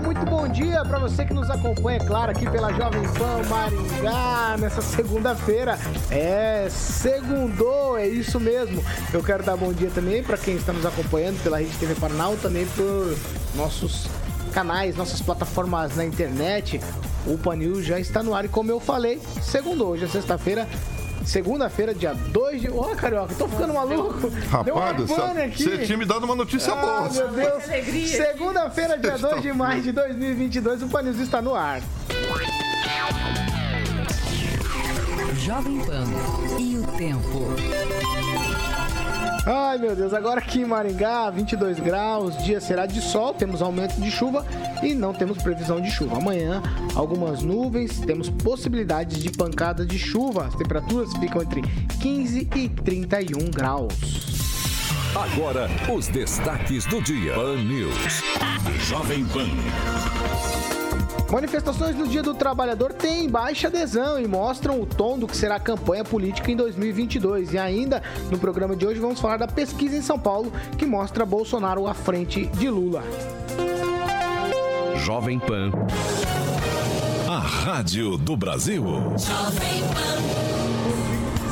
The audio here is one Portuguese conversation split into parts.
Muito bom dia para você que nos acompanha, claro, aqui pela Jovem Pan Maringá, nessa segunda-feira. É, segundou, é isso mesmo. Eu quero dar bom dia também para quem está nos acompanhando pela Rede TV Paraná, também por nossos canais, nossas plataformas na internet. O Panil já está no ar e como eu falei, segundou, hoje é sexta-feira, Segunda-feira, dia 2 de. Ó, oh, Carioca, tô ficando maluco. Rapaz, você tinha me dado uma notícia ah, boa. Meu Deus. Segunda-feira, dia 2 de maio de 2022, o Panils está no ar. Jovem Pan e o tempo. Ai meu Deus, agora aqui em Maringá, 22 graus, dia será de sol, temos aumento de chuva e não temos previsão de chuva. Amanhã, algumas nuvens, temos possibilidades de pancada de chuva. As temperaturas ficam entre 15 e 31 graus. Agora, os destaques do dia. Pan News. Jovem Pan. Manifestações no Dia do Trabalhador têm baixa adesão e mostram o tom do que será a campanha política em 2022. E ainda no programa de hoje vamos falar da pesquisa em São Paulo que mostra Bolsonaro à frente de Lula. Jovem Pan. A Rádio do Brasil. Jovem Pan.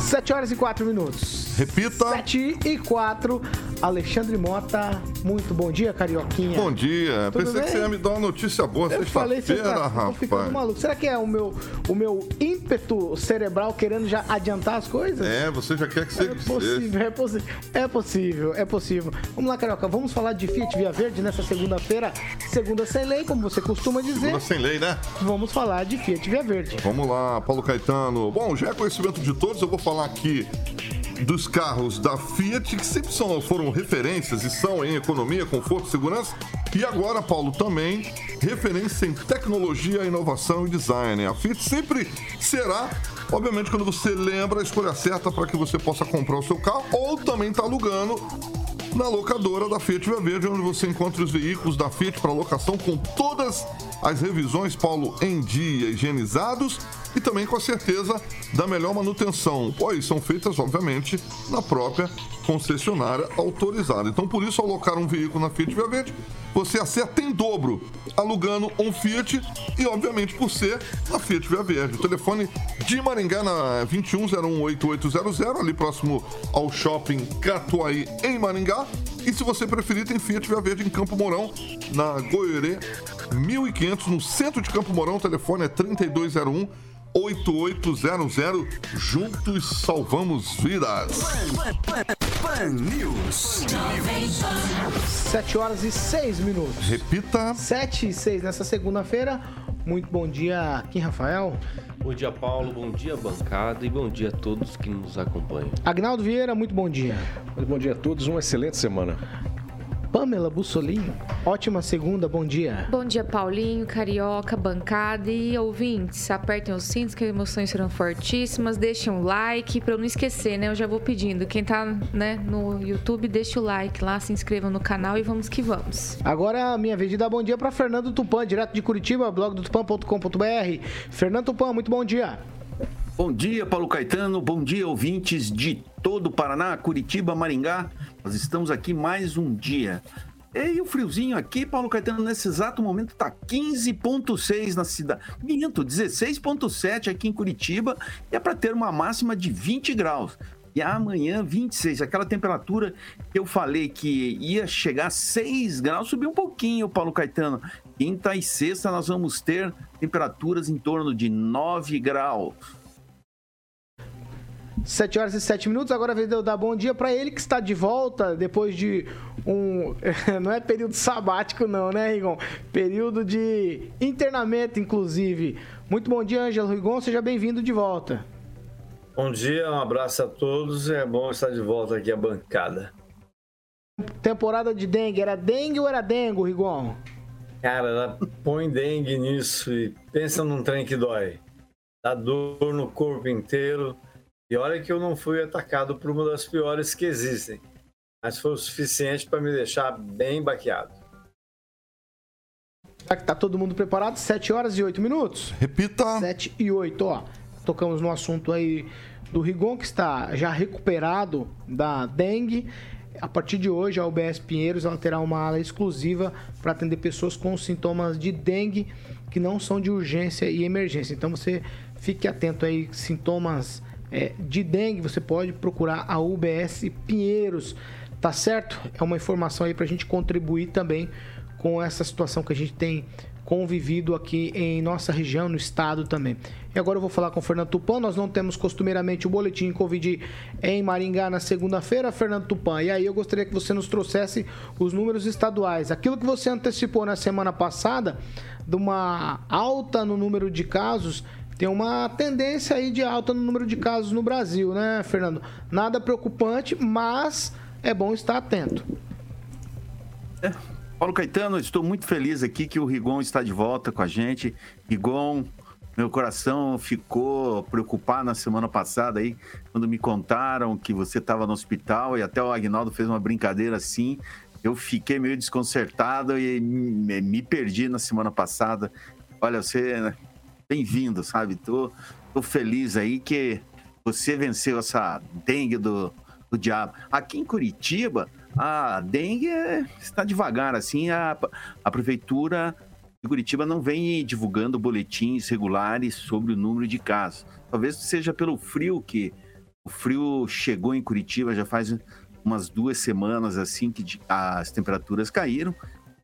7 horas e 4 minutos. Repita. 7 e 4. Alexandre Mota, muito bom dia, Carioquinha. Bom dia. Tudo Pensei bem? que você ia me dar uma notícia boa sexta-feira, rapaz. ficando maluco. Será que é o meu, o meu ímpeto cerebral querendo já adiantar as coisas? É, você já quer que seja. É possível, é possível. É possível, é possível. Vamos lá, Carioca, vamos falar de Fiat Via Verde nessa segunda-feira, segunda sem lei, como você costuma dizer. Segunda sem lei, né? Vamos falar de Fiat Via Verde. Vamos lá, Paulo Caetano. Bom, já é conhecimento de todos, eu vou falar aqui dos carros da Fiat, que sempre são, foram referências e são em economia, conforto segurança. E agora, Paulo, também referência em tecnologia, inovação e design. A Fiat sempre será, obviamente, quando você lembra a escolha certa para que você possa comprar o seu carro ou também está alugando na locadora da Fiat Via Verde, onde você encontra os veículos da Fiat para locação com todas as revisões, Paulo, em dia, higienizados e também com a certeza da melhor manutenção, pois são feitas, obviamente, na própria concessionária autorizada. Então, por isso, ao alocar um veículo na Fiat Via Verde, você acerta em dobro, alugando um Fiat e, obviamente, por ser a Fiat Via Verde. O telefone de Maringá na 21018800, ali próximo ao shopping Catuaí, em Maringá. E se você preferir, tem Fiat Via Verde em Campo Mourão, na Goiorê 1500, no centro de Campo Mourão. O telefone é 3201 8800. Juntos salvamos vidas. Pan News. 7 horas e 6 minutos. Repita. 7 e 6 nessa segunda-feira. Muito bom dia, Kim Rafael. Bom dia, Paulo. Bom dia, bancada. E bom dia a todos que nos acompanham. Agnaldo Vieira, muito bom dia. Muito bom dia a todos. Uma excelente semana. Pamela Bussolinho. Ótima segunda, bom dia. Bom dia, Paulinho, Carioca, bancada e ouvintes. Apertem os cintos que as emoções serão fortíssimas. Deixem um like para eu não esquecer, né? Eu já vou pedindo. Quem tá né, no YouTube, deixa o like lá, se inscreva no canal e vamos que vamos. Agora a minha vez de dar bom dia para Fernando Tupan, direto de Curitiba, blog do tupan.com.br. Fernando Tupan, muito bom dia. Bom dia, Paulo Caetano. Bom dia, ouvintes de todo o Paraná, Curitiba, Maringá. Nós estamos aqui mais um dia. E o friozinho aqui, Paulo Caetano, nesse exato momento está 15,6 na cidade. Minto, 16,7 aqui em Curitiba. E é para ter uma máxima de 20 graus. E amanhã, 26. Aquela temperatura que eu falei que ia chegar a 6 graus, subiu um pouquinho, Paulo Caetano. Quinta e sexta nós vamos ter temperaturas em torno de 9 graus. 7 horas e 7 minutos. Agora é de eu dar bom dia para ele que está de volta depois de um. Não é período sabático, não, né, Rigon? Período de internamento, inclusive. Muito bom dia, Ângelo Rigon. Seja bem-vindo de volta. Bom dia, um abraço a todos. É bom estar de volta aqui à bancada. Temporada de dengue. Era dengue ou era dengo, Rigon? Cara, põe dengue nisso e pensa num trem que dói. Dá dor no corpo inteiro. E olha que eu não fui atacado por uma das piores que existem. Mas foi o suficiente para me deixar bem baqueado. Tá todo mundo preparado? 7 horas e 8 minutos? Repita. 7 e 8, ó. Tocamos no assunto aí do Rigon, que está já recuperado da dengue. A partir de hoje, a UBS Pinheiros ela terá uma ala exclusiva para atender pessoas com sintomas de dengue que não são de urgência e emergência. Então você fique atento aí, sintomas é, de dengue, você pode procurar a UBS Pinheiros, tá certo? É uma informação aí para a gente contribuir também com essa situação que a gente tem convivido aqui em nossa região, no estado também. E agora eu vou falar com o Fernando Tupan. Nós não temos costumeiramente o boletim Covid em Maringá na segunda-feira, Fernando Tupan. E aí eu gostaria que você nos trouxesse os números estaduais. Aquilo que você antecipou na semana passada, de uma alta no número de casos, tem uma tendência aí de alta no número de casos no Brasil, né, Fernando? Nada preocupante, mas é bom estar atento. É. Paulo Caetano, estou muito feliz aqui que o Rigon está de volta com a gente. Rigon, meu coração ficou preocupado na semana passada aí, quando me contaram que você estava no hospital e até o Agnaldo fez uma brincadeira assim. Eu fiquei meio desconcertado e me perdi na semana passada. Olha, você né, bem-vindo, sabe? Tô, tô feliz aí que você venceu essa dengue do, do diabo. Aqui em Curitiba, a dengue está devagar, assim, a, a prefeitura de Curitiba não vem divulgando boletins regulares sobre o número de casos. Talvez seja pelo frio que o frio chegou em Curitiba já faz umas duas semanas assim que as temperaturas caíram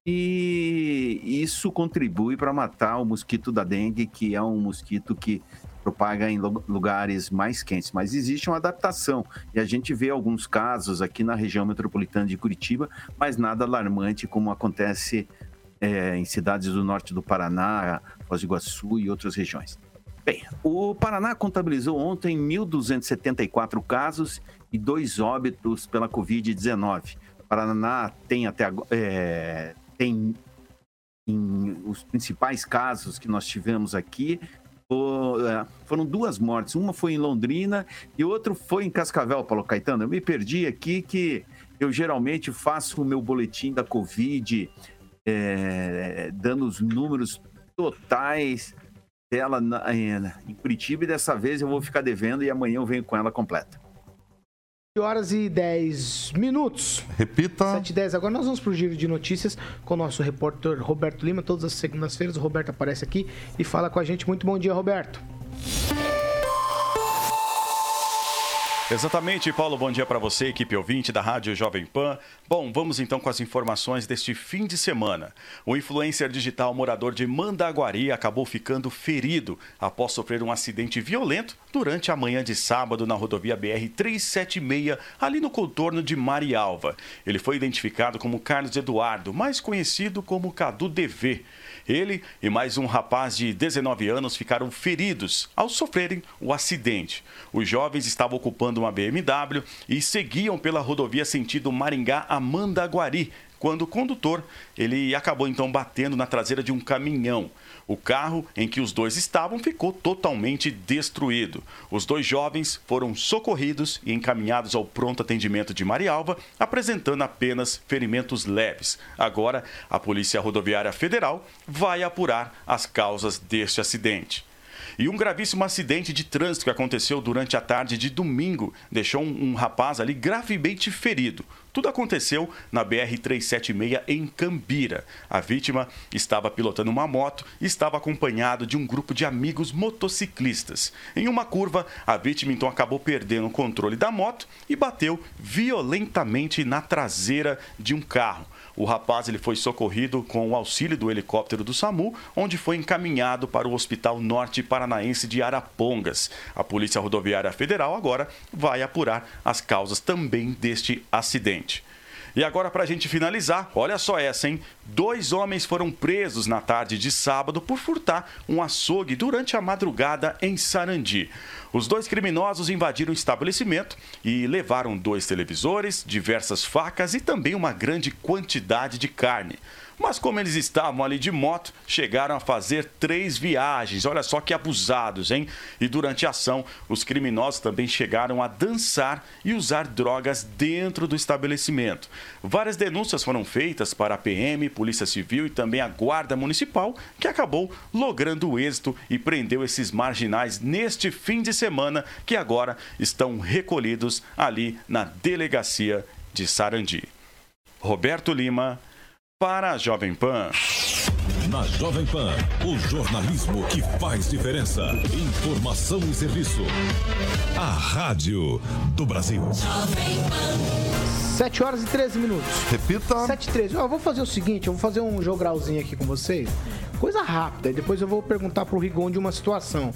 e isso contribui para matar o mosquito da dengue, que é um mosquito que propaga em lugares mais quentes, mas existe uma adaptação e a gente vê alguns casos aqui na região metropolitana de Curitiba, mas nada alarmante como acontece é, em cidades do norte do Paraná, Foz do Iguaçu e outras regiões. Bem, o Paraná contabilizou ontem 1.274 casos e dois óbitos pela Covid-19. O Paraná tem até agora, é, tem em, os principais casos que nós tivemos aqui é, foram duas mortes. Uma foi em Londrina e outro foi em Cascavel, Paulo Caetano. Eu me perdi aqui que eu geralmente faço o meu boletim da Covid, é, dando os números totais dela na, em Curitiba e dessa vez eu vou ficar devendo e amanhã eu venho com ela completa horas e 10 minutos. Repita. 7 e 10. Agora nós vamos para o giro de notícias com o nosso repórter Roberto Lima. Todas as segundas-feiras o Roberto aparece aqui e fala com a gente. Muito bom dia, Roberto. Exatamente, Paulo. Bom dia para você, equipe ouvinte da Rádio Jovem Pan. Bom, vamos então com as informações deste fim de semana. O influencer digital morador de Mandaguari acabou ficando ferido após sofrer um acidente violento durante a manhã de sábado na rodovia BR 376, ali no contorno de Marialva. Ele foi identificado como Carlos Eduardo, mais conhecido como Cadu DV. Ele e mais um rapaz de 19 anos ficaram feridos ao sofrerem o acidente. Os jovens estavam ocupando uma BMW e seguiam pela rodovia sentido Maringá a Mandaguari, quando o condutor ele acabou então batendo na traseira de um caminhão. O carro em que os dois estavam ficou totalmente destruído. Os dois jovens foram socorridos e encaminhados ao pronto atendimento de Marialva, apresentando apenas ferimentos leves. Agora, a Polícia Rodoviária Federal vai apurar as causas deste acidente. E um gravíssimo acidente de trânsito que aconteceu durante a tarde de domingo deixou um, um rapaz ali gravemente ferido. Tudo aconteceu na BR-376 em Cambira. A vítima estava pilotando uma moto e estava acompanhado de um grupo de amigos motociclistas. Em uma curva, a vítima então acabou perdendo o controle da moto e bateu violentamente na traseira de um carro. O rapaz ele foi socorrido com o auxílio do helicóptero do SAMU, onde foi encaminhado para o Hospital Norte Paranaense de Arapongas. A Polícia Rodoviária Federal agora vai apurar as causas também deste acidente. E agora, para a gente finalizar, olha só essa, hein? Dois homens foram presos na tarde de sábado por furtar um açougue durante a madrugada em Sarandi. Os dois criminosos invadiram o estabelecimento e levaram dois televisores, diversas facas e também uma grande quantidade de carne. Mas como eles estavam ali de moto, chegaram a fazer três viagens. Olha só que abusados, hein? E durante a ação, os criminosos também chegaram a dançar e usar drogas dentro do estabelecimento. Várias denúncias foram feitas para a PM, Polícia Civil e também a Guarda Municipal, que acabou logrando o êxito e prendeu esses marginais neste fim de semana, que agora estão recolhidos ali na delegacia de Sarandi. Roberto Lima para a Jovem Pan. Na Jovem Pan, o jornalismo que faz diferença. Informação e serviço. A Rádio do Brasil. 7 horas e 13 minutos. Repita. 7 e 13. Ó, eu vou fazer o seguinte, eu vou fazer um jogralzinho aqui com vocês. Coisa rápida, e depois eu vou perguntar pro Rigon de uma situação.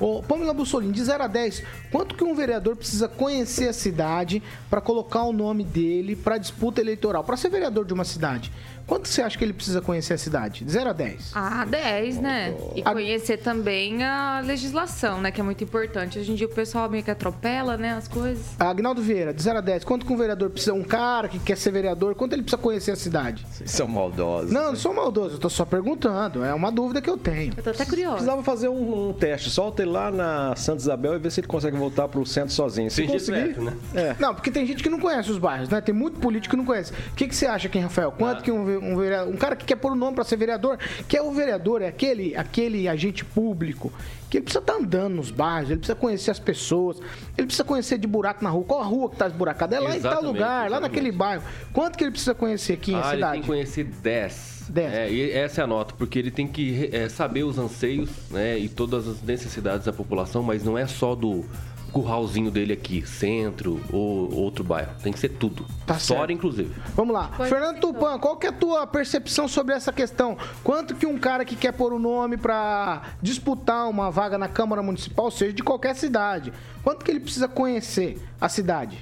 Ô, Pamela Bussolini, de 0 a 10, quanto que um vereador precisa conhecer a cidade para colocar o nome dele para disputa eleitoral? Para ser vereador de uma cidade, quanto você acha que ele precisa conhecer a cidade? De 0 a 10? Ah, 10, né? E conhecer também a legislação, né? Que é muito importante. Hoje em dia o pessoal meio que atropela, né? As coisas. Agnaldo Vieira, de 0 a 10, quanto que um vereador precisa, um cara que quer ser vereador, quanto ele precisa conhecer a cidade? Vocês são maldosos. Não, não sou maldoso, eu tô só perguntando, é uma dúvida que eu tenho. Eu tô até curiosa. Precisava fazer um, um teste. Solta ele lá na Santa Isabel e ver se ele consegue voltar pro centro sozinho. Se jeito conseguir, certo, né? é. Não, porque tem gente que não conhece os bairros, né? Tem muito político que não conhece. O que, que você acha, quem, Rafael? Quanto que um, um, vereador- um cara que quer pôr o nome pra ser vereador, que é o vereador, é aquele, aquele agente público que ele precisa estar andando nos bairros, ele precisa conhecer as pessoas, ele precisa conhecer de buraco na rua. Qual a rua que tá esburacada? É lá em tal Exatamente, lugar, lá exatamente. naquele bairro. Quanto que ele precisa conhecer aqui em Ah, ele tem cidade? que conhecer 10. 10. É, e essa é a nota, porque ele tem que é, saber os anseios né, e todas as necessidades da população, mas não é só do curralzinho dele aqui, centro ou outro bairro. Tem que ser tudo. Tá História, certo. inclusive. Vamos lá. Pois Fernando então. Tupan, qual que é a tua percepção sobre essa questão? Quanto que um cara que quer pôr o nome pra disputar uma vaga na Câmara Municipal, seja de qualquer cidade, quanto que ele precisa conhecer a cidade?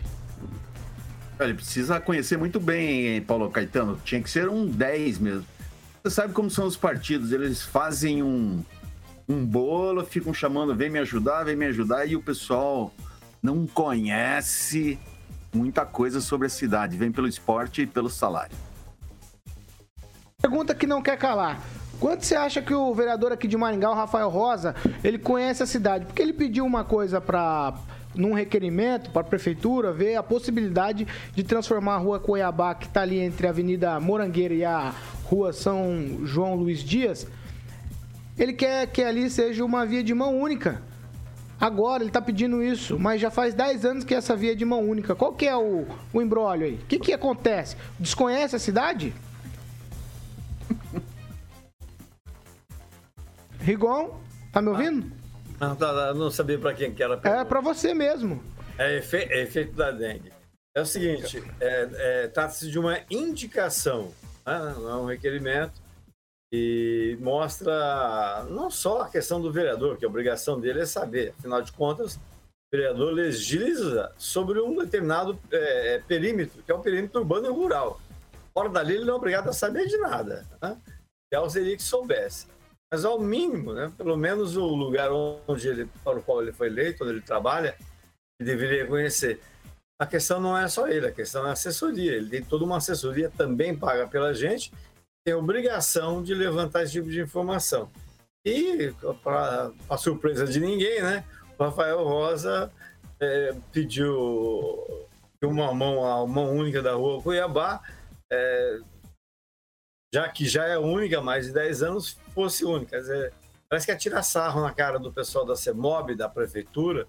Ele precisa conhecer muito bem, hein, Paulo Caetano. Tinha que ser um 10 mesmo. Você sabe como são os partidos, eles fazem um, um bolo, ficam chamando, vem me ajudar, vem me ajudar, e o pessoal não conhece muita coisa sobre a cidade. Vem pelo esporte e pelo salário. Pergunta que não quer calar. Quanto você acha que o vereador aqui de Maringá, o Rafael Rosa, ele conhece a cidade? Porque ele pediu uma coisa para num requerimento para a prefeitura ver a possibilidade de transformar a rua Cuiabá, que está ali entre a Avenida Morangueira e a Rua São João Luiz Dias. Ele quer que ali seja uma via de mão única. Agora ele está pedindo isso, mas já faz 10 anos que essa via é de mão única. Qual que é o, o embrólio aí? O que, que acontece? Desconhece a cidade? Rigon, tá me ouvindo? Não, tá, tá, não sabia para quem que era. É pra você mesmo. É, efe- é efeito da dengue. É o seguinte, é, é, trata-se de uma indicação, né? não é um requerimento, e mostra não só a questão do vereador, que a obrigação dele é saber, afinal de contas, o vereador legisla sobre um determinado é, é, perímetro, que é o perímetro urbano e rural. Fora dali, ele não é obrigado a saber de nada. Né? Ideal seria que soubesse. Mas, ao mínimo, né, pelo menos o lugar onde ele, para o qual ele foi eleito, onde ele trabalha, ele deveria conhecer. A questão não é só ele, a questão é a assessoria. Ele tem toda uma assessoria também paga pela gente, tem obrigação de levantar esse tipo de informação. E, para a surpresa de ninguém, né, o Rafael Rosa eh, pediu uma mão, a mão única da rua Cuiabá, eh, já que já é única há mais de 10 anos, fosse única. Dizer, parece que é tirar sarro na cara do pessoal da CEMOB, da prefeitura,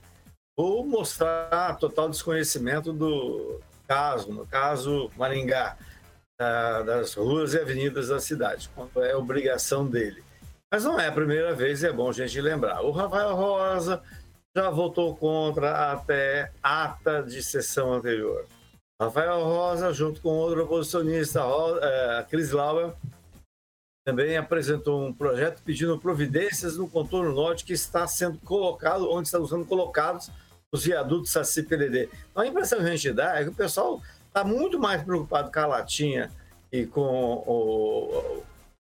ou mostrar total desconhecimento do caso, no caso Maringá, das ruas e avenidas da cidade, quanto é obrigação dele. Mas não é a primeira vez, é bom a gente lembrar. O Rafael Rosa já votou contra até ata de sessão anterior. Rafael Rosa, junto com outro oposicionista, Ro- eh, Cris Lauer, também apresentou um projeto pedindo providências no contorno norte que está sendo colocado, onde estão sendo colocados os viadutos Saci Pererê. Então, a impressão que a gente dá é que o pessoal está muito mais preocupado com a latinha e com o,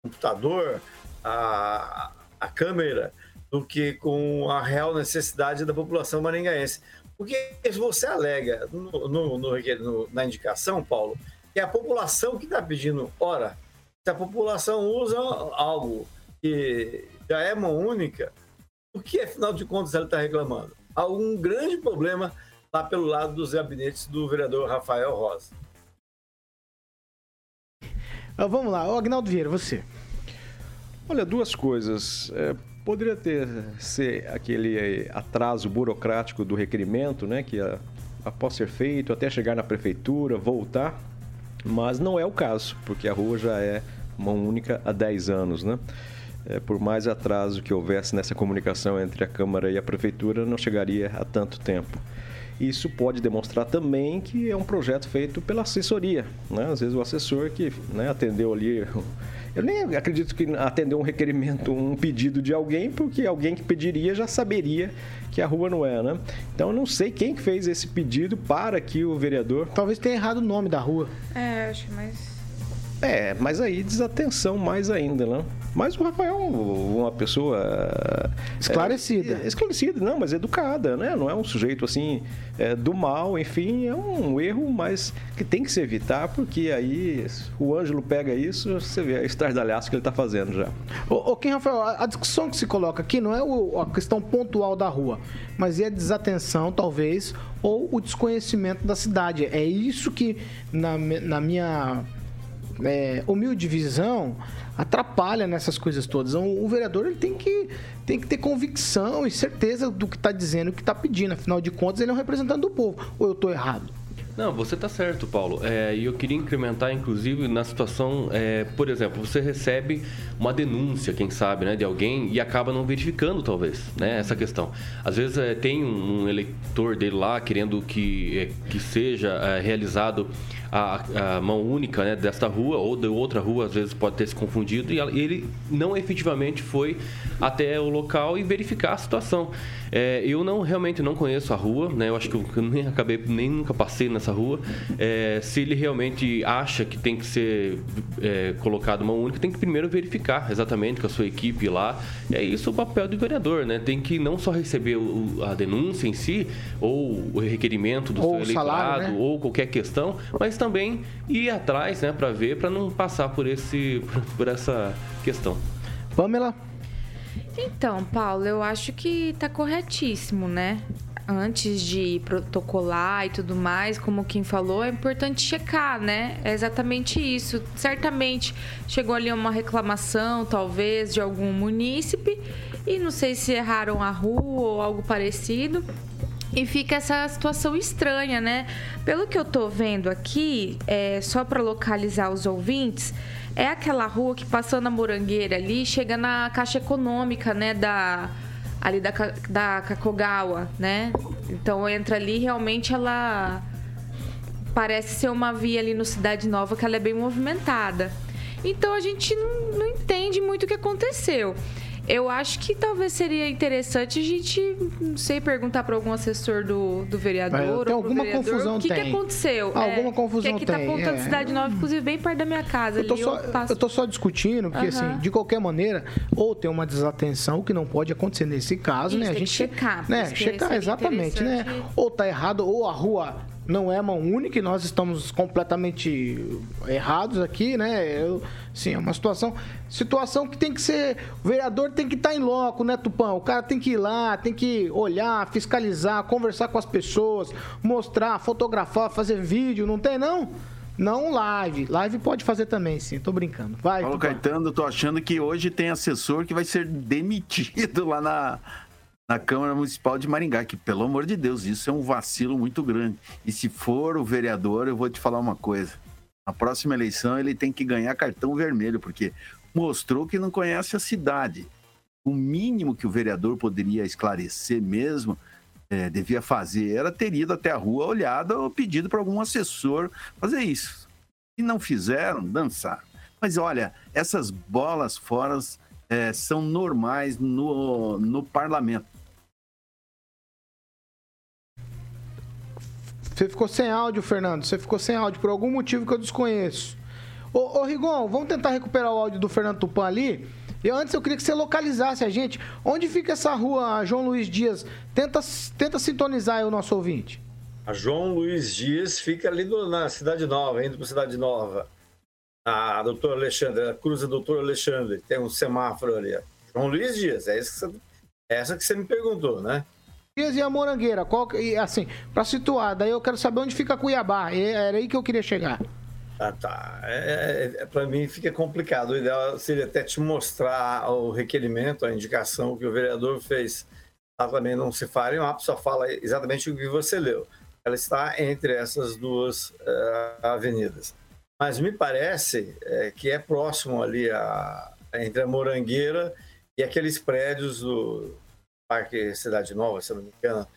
computador, a, a câmera, do que com a real necessidade da população maringaense. Porque você alega no, no, no, na indicação, Paulo, que é a população que está pedindo, ora, se a população usa algo que já é mão única, o que, afinal de contas, ela está reclamando? Há um grande problema lá pelo lado dos gabinetes do vereador Rafael Rosa. Ah, vamos lá, Agnaldo Vieira, você. Olha, duas coisas. É, poderia ter ser aquele atraso burocrático do requerimento, né, que a, após ser feito, até chegar na prefeitura, voltar, mas não é o caso, porque a rua já é mão única há 10 anos, né? É, por mais atraso que houvesse nessa comunicação entre a Câmara e a Prefeitura, não chegaria a tanto tempo. Isso pode demonstrar também que é um projeto feito pela assessoria. Né? Às vezes o assessor que né, atendeu ali. Eu nem acredito que atendeu um requerimento, um pedido de alguém, porque alguém que pediria já saberia que a rua não é, né? Então eu não sei quem fez esse pedido para que o vereador. Talvez tenha errado o nome da rua. É, acho mais. É, mas aí desatenção mais ainda, né? Mas o Rafael é uma pessoa. Esclarecida. É, esclarecida, não, mas educada, né? Não é um sujeito assim é, do mal, enfim, é um erro, mas que tem que se evitar, porque aí o Ângelo pega isso, você vê a estardalhaço que ele está fazendo já. Ô, ô Kim Rafael, a discussão que se coloca aqui não é o, a questão pontual da rua, mas é a desatenção, talvez, ou o desconhecimento da cidade. É isso que, na, na minha é, humilde visão atrapalha nessas coisas todas. Então, o vereador ele tem que, tem que ter convicção e certeza do que está dizendo, o que está pedindo. Afinal de contas, ele é um representante do povo. Ou eu estou errado? Não, você está certo, Paulo. É, e eu queria incrementar, inclusive, na situação, é, por exemplo, você recebe uma denúncia, quem sabe, né, de alguém e acaba não verificando, talvez, né, essa questão. Às vezes é, tem um eleitor dele lá querendo que, é, que seja é, realizado a, a, mão única né, desta rua ou de outra rua, às vezes pode ter se confundido, e ele não efetivamente foi até o local e verificar a situação. É, eu não realmente não conheço a rua, né? Eu acho que eu nem acabei nem nunca passei nessa rua. É, se ele realmente acha que tem que ser é, colocado uma única, tem que primeiro verificar exatamente com a sua equipe lá. É isso o papel do vereador, né? Tem que não só receber o, a denúncia em si ou o requerimento do ou seu eleitorado salário, né? ou qualquer questão, mas também ir atrás, né, para ver, para não passar por esse por essa questão. Pamela então, Paulo, eu acho que tá corretíssimo, né? Antes de protocolar e tudo mais, como quem falou, é importante checar, né? É exatamente isso. Certamente chegou ali uma reclamação, talvez, de algum munícipe, e não sei se erraram a rua ou algo parecido. E fica essa situação estranha, né? Pelo que eu tô vendo aqui, é, só para localizar os ouvintes, é aquela rua que passando a Morangueira ali, chega na Caixa Econômica, né, da ali da, da Kakogawa, né? Então entra ali, realmente ela parece ser uma via ali no Cidade Nova que ela é bem movimentada. Então a gente não, não entende muito o que aconteceu. Eu acho que talvez seria interessante a gente, não sei, perguntar para algum assessor do, do vereador. Tem alguma vereador, confusão, o que, tem. que aconteceu? Alguma é, confusão que aqui tem. tá apontando é. Cidade Nova, inclusive bem perto da minha casa. Eu tô, ali, só, eu, eu tô só discutindo, porque uhum. assim, de qualquer maneira, ou tem uma desatenção, que não pode acontecer nesse caso, Isso, né? A gente checar. Né? Checar, exatamente, né? Ou tá errado, ou a rua não é mão única e nós estamos completamente errados aqui, né? Eu, sim, é uma situação, situação que tem que ser, o vereador tem que estar tá em loco, né, Tupão? O cara tem que ir lá, tem que olhar, fiscalizar, conversar com as pessoas, mostrar, fotografar, fazer vídeo, não tem não? Não live. Live pode fazer também, sim. Tô brincando. Vai. Paulo Tupã. Caetano, tô achando que hoje tem assessor que vai ser demitido lá na, na Câmara Municipal de Maringá, que, pelo amor de Deus, isso é um vacilo muito grande. E se for o vereador, eu vou te falar uma coisa. Na próxima eleição, ele tem que ganhar cartão vermelho, porque mostrou que não conhece a cidade. O mínimo que o vereador poderia esclarecer mesmo, é, devia fazer, era ter ido até a rua, olhado ou pedido para algum assessor fazer isso. E não fizeram, dançar. Mas olha, essas bolas fora é, são normais no, no parlamento. Você ficou sem áudio, Fernando. Você ficou sem áudio por algum motivo que eu desconheço. Ô, ô Rigon, vamos tentar recuperar o áudio do Fernando Tupan ali? E antes eu queria que você localizasse a gente. Onde fica essa rua João Luiz Dias? Tenta, tenta sintonizar aí o nosso ouvinte. A João Luiz Dias fica ali na Cidade Nova, indo para Cidade Nova. A doutora Alexandre, a cruz da doutora Alexandre, tem um semáforo ali. João Luiz Dias, é, isso que você, é essa que você me perguntou, né? E a Morangueira, qual, e, assim, pra situar, daí eu quero saber onde fica Cuiabá. E Era aí que eu queria chegar. Ah, tá. É, é, para mim fica complicado. O ideal seria até te mostrar o requerimento, a indicação que o vereador fez. Lá também não se fala em mapa, só fala exatamente o que você leu. Ela está entre essas duas eh, avenidas. Mas me parece eh, que é próximo ali a, entre a Morangueira e aqueles prédios do Parque Cidade Nova, se não me engano.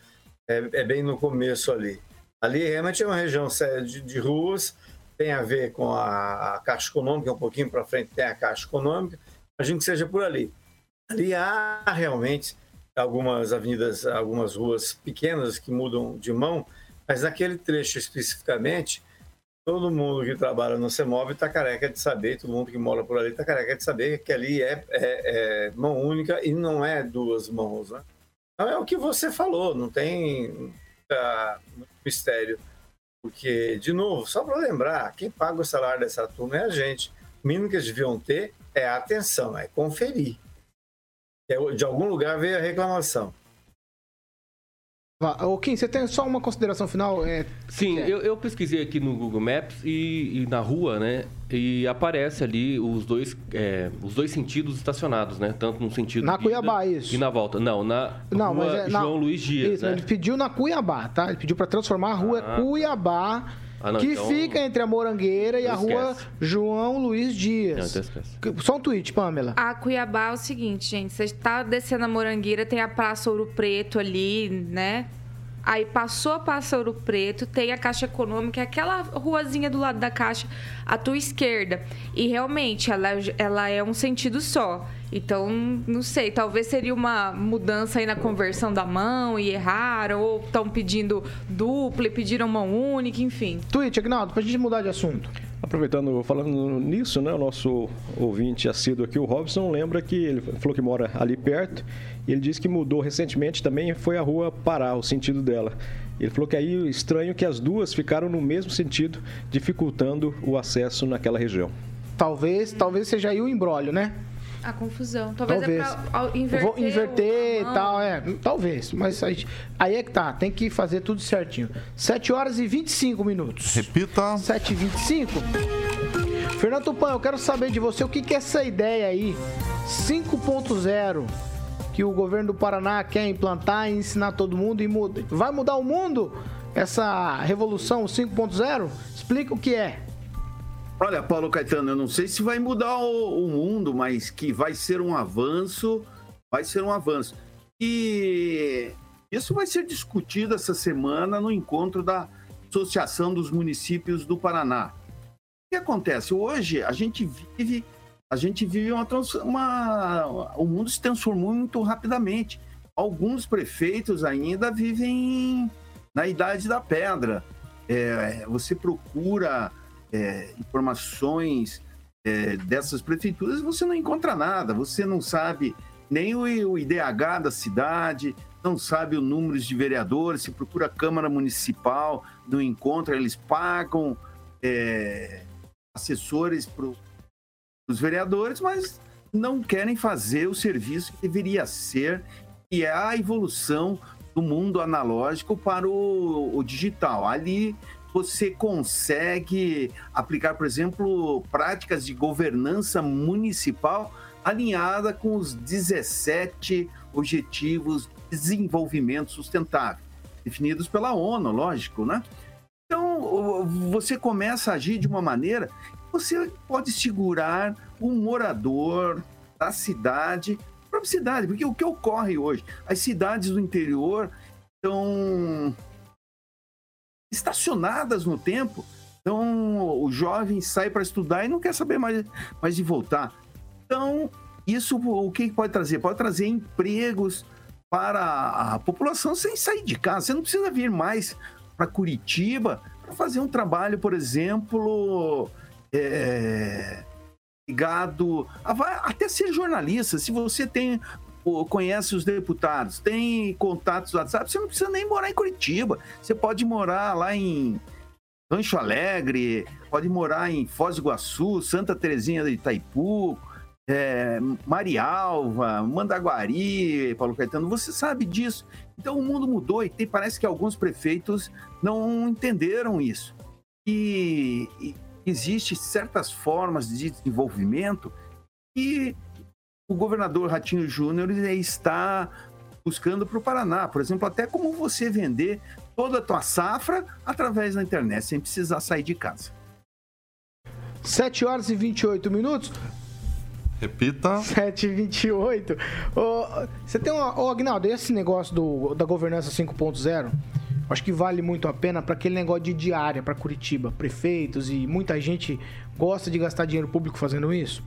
É, é bem no começo ali. Ali realmente é uma região de, de ruas, tem a ver com a, a Caixa Econômica, um pouquinho para frente tem a Caixa Econômica, imagino que seja por ali. Ali há realmente algumas avenidas, algumas ruas pequenas que mudam de mão, mas naquele trecho especificamente, todo mundo que trabalha no CEMOV está careca de saber, todo mundo que mora por ali está careca de saber que ali é, é- é mão única e não é duas mãos. Né? Então é o que você falou, não tem mistério. Porque, de novo, só para lembrar, quem paga o salário dessa turma é a gente. O mínimo que eles deviam ter é atenção, é conferir. É, De algum lugar veio a reclamação. Ô, Kim, você tem só uma consideração final? É, Sim, eu, eu pesquisei aqui no Google Maps e, e na rua, né? E aparece ali os dois, é, os dois sentidos estacionados, né? Tanto no sentido Na Cuiabá, ida isso. E na volta. Não, na Não, rua mas é. João Luiz Dias, Isso, né? ele pediu na Cuiabá, tá? Ele pediu pra transformar a rua Ah, tá. Ah, não, que então- fica entre a Morangueira e Não a rua esquece. João Luiz Não, Dias. então esquece. Só um tweet, Pamela. A Cuiabá é o seguinte, gente. Você tá descendo a Morangueira, tem a Praça Ouro Preto ali, né? Aí passou a Praça Ouro Preto, tem a Caixa Econômica, é aquela ruazinha do lado da Caixa, à tua esquerda. E realmente, ela, ela é um sentido só. Então, não sei, talvez seria uma mudança aí na conversão da mão e erraram, ou estão pedindo dupla e pediram mão única, enfim. Tweet, Agnaldo, pra gente mudar de assunto. Aproveitando, falando nisso, né, o nosso ouvinte assíduo aqui, o Robson, lembra que ele falou que mora ali perto e ele disse que mudou recentemente também, foi a rua Pará, o sentido dela. Ele falou que aí estranho que as duas ficaram no mesmo sentido, dificultando o acesso naquela região. Talvez, talvez seja aí o embrólio, né? A confusão. Talvez, Talvez. é pra Eu inverter. Vou inverter e tal, é. Talvez. Mas aí, aí é que tá, tem que fazer tudo certinho. 7 horas e 25 minutos. Repita. 7 e 25 Fernando Tupan, eu quero saber de você o que, que é essa ideia aí, 5.0, que o governo do Paraná quer implantar e ensinar todo mundo e muda. Vai mudar o mundo? Essa revolução 5.0? Explica o que é. Olha, Paulo Caetano, eu não sei se vai mudar o, o mundo, mas que vai ser um avanço, vai ser um avanço. E isso vai ser discutido essa semana no encontro da Associação dos Municípios do Paraná. O que acontece? Hoje a gente vive, a gente vive uma, uma o mundo se transformou muito rapidamente. Alguns prefeitos ainda vivem na idade da pedra. É, você procura é, informações é, dessas prefeituras você não encontra nada. Você não sabe nem o, o IDH da cidade, não sabe o número de vereadores. Se procura a Câmara Municipal, não encontra. Eles pagam é, assessores para os vereadores, mas não querem fazer o serviço que deveria ser, que é a evolução do mundo analógico para o, o digital. Ali você consegue aplicar, por exemplo, práticas de governança municipal alinhada com os 17 Objetivos de Desenvolvimento Sustentável, definidos pela ONU, lógico, né? Então, você começa a agir de uma maneira que você pode segurar um morador da cidade, própria cidade, porque o que ocorre hoje? As cidades do interior estão estacionadas no tempo. Então, o jovem sai para estudar e não quer saber mais, mais de voltar. Então, isso o que pode trazer? Pode trazer empregos para a população sem sair de casa. Você não precisa vir mais para Curitiba para fazer um trabalho, por exemplo, é, ligado a, até ser jornalista. Se você tem conhece os deputados, tem contatos WhatsApp, você não precisa nem morar em Curitiba. Você pode morar lá em Rancho Alegre, pode morar em Foz do Iguaçu, Santa Terezinha de Itaipu, é, Marialva, Mandaguari, Paulo Caetano, você sabe disso. Então o mundo mudou e tem, parece que alguns prefeitos não entenderam isso. E, e existe certas formas de desenvolvimento que o governador Ratinho Júnior está buscando para o Paraná. Por exemplo, até como você vender toda a tua safra através da internet, sem precisar sair de casa. 7 horas e 28 minutos. Repita. 7 e 28. Oh, você tem uma. Ô, oh, Agnaldo, esse negócio do, da governança 5.0, acho que vale muito a pena para aquele negócio de diária para Curitiba. Prefeitos e muita gente gosta de gastar dinheiro público fazendo isso.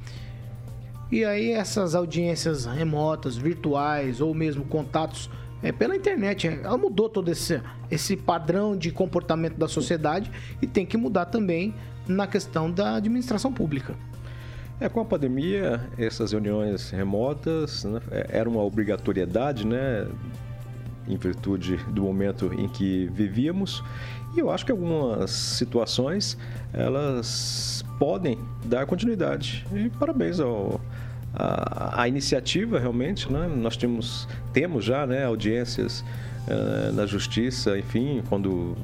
E aí essas audiências remotas, virtuais ou mesmo contatos é, pela internet, ela mudou todo esse, esse padrão de comportamento da sociedade e tem que mudar também na questão da administração pública. É, com a pandemia, essas reuniões remotas né, é, uma obrigatoriedade, né? Em virtude do momento em que vivíamos. E eu acho que algumas situações, elas podem dar continuidade. E parabéns ao, a, a iniciativa, realmente, né? Nós temos, temos já né, audiências uh, na justiça, enfim, quando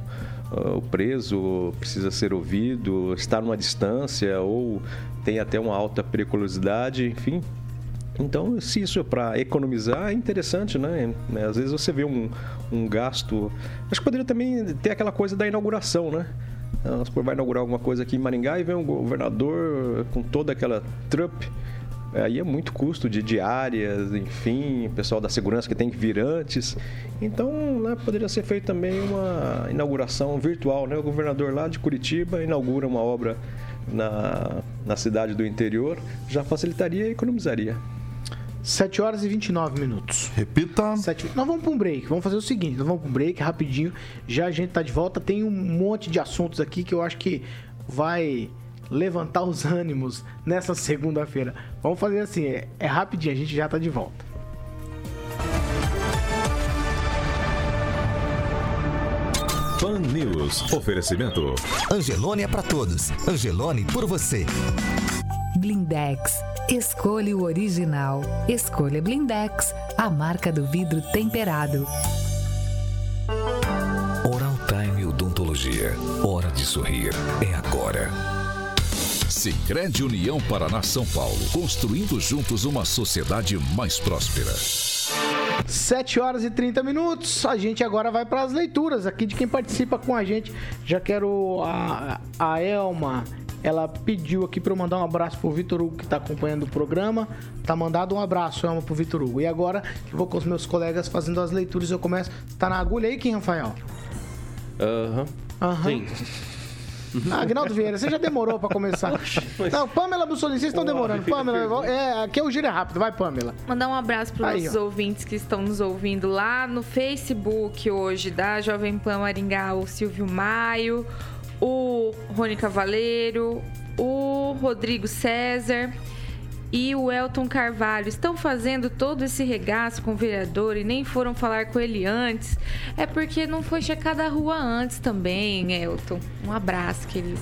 uh, o preso precisa ser ouvido, está numa distância ou tem até uma alta periculosidade, enfim. Então, se isso é para economizar, é interessante, né? Às vezes você vê um, um gasto. Acho que poderia também ter aquela coisa da inauguração, né? Você vai inaugurar alguma coisa aqui em Maringá e vem um governador com toda aquela trupe. Aí é muito custo de diárias, enfim, pessoal da segurança que tem que vir antes. Então, né, poderia ser feito também uma inauguração virtual, né? O governador lá de Curitiba inaugura uma obra na, na cidade do interior, já facilitaria e economizaria. 7 horas e 29 minutos. Repita. 7... Nós vamos para um break. Vamos fazer o seguinte: nós vamos para um break rapidinho. Já a gente tá de volta. Tem um monte de assuntos aqui que eu acho que vai levantar os ânimos nessa segunda-feira. Vamos fazer assim: é, é rapidinho, a gente já tá de volta. Pan News. Oferecimento. Angelone é para todos. Angelone por você. Blindex. Escolha o original. Escolha Blindex, a marca do vidro temperado. Oral Time Odontologia. Hora de sorrir. É agora. Sicredi União Paraná São Paulo, construindo juntos uma sociedade mais próspera. 7 horas e 30 minutos. A gente agora vai para as leituras aqui de quem participa com a gente. Já quero a, a Elma. Ela pediu aqui para eu mandar um abraço pro Vitor Hugo que está acompanhando o programa. Tá mandado um abraço, Elma, pro Vitor Hugo. E agora eu vou com os meus colegas fazendo as leituras. Eu começo. Tá na agulha aí, quem, Rafael? Aham. Uhum. Uhum. Sim. Ah, Agnaldo Vieira, você já demorou pra começar. Não, Pamela Bussolini, vocês estão demorando. Pamela, é, aqui é o giro é rápido. Vai, Pamela. Mandar um abraço para os ouvintes que estão nos ouvindo lá no Facebook hoje da Jovem Pan Maringá, o Silvio Maio, o Rony Cavaleiro, o Rodrigo César e o Elton Carvalho estão fazendo todo esse regaço com o vereador e nem foram falar com ele antes, é porque não foi checada a rua antes também, Elton. Um abraço, querido.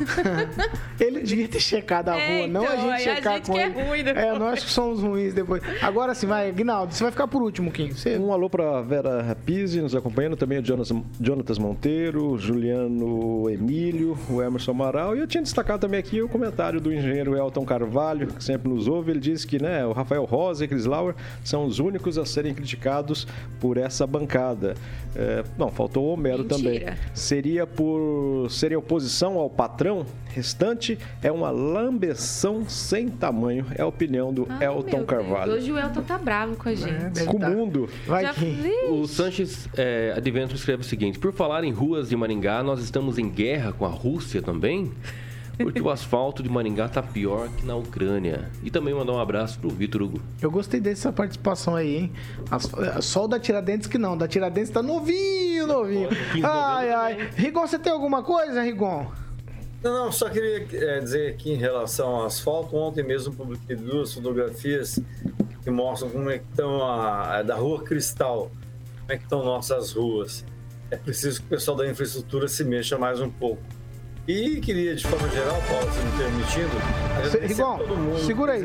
ele devia ter checado a é, rua, então, não a então, gente checar a gente com ele. É, ruim depois. é, nós que somos ruins depois. Agora sim, vai, Guinaldo, você vai ficar por último, Kim. Você... Um alô pra Vera Pizzi nos acompanhando, também o Jonas, Jonatas Monteiro, Juliano Emílio, o Emerson Amaral. E eu tinha destacado também aqui o comentário do engenheiro Elton Carvalho, que sempre nos ouve. Ele disse que né, o Rafael Rosa e Chris Lauer são os únicos a serem criticados por essa bancada. É, não, faltou o Homero Mentira. também. Seria por serem oposição ao patrão? Restante é uma lambeção sem tamanho. É a opinião do ah, Elton Carvalho. Hoje o Elton tá bravo com a gente. É, com o mundo. Vai O Sanches é, Advento escreve o seguinte: Por falar em ruas de Maringá, nós estamos em guerra com a Rússia também? Porque o asfalto de Maringá tá pior que na Ucrânia. E também mandar um abraço pro Vitor Hugo. Eu gostei dessa participação aí, hein? As, só o da Tiradentes que não. Da Tiradentes tá novinho, novinho. Ai, ai. Rigon, você tem alguma coisa, Rigon? Não, não, só queria é, dizer aqui em relação ao asfalto. Ontem mesmo publiquei duas fotografias que mostram como é que estão a, a da Rua Cristal, como é que estão nossas ruas. É preciso que o pessoal da infraestrutura se mexa mais um pouco. E queria, de forma geral, Paulo, se me permitindo, Igual, segura aí,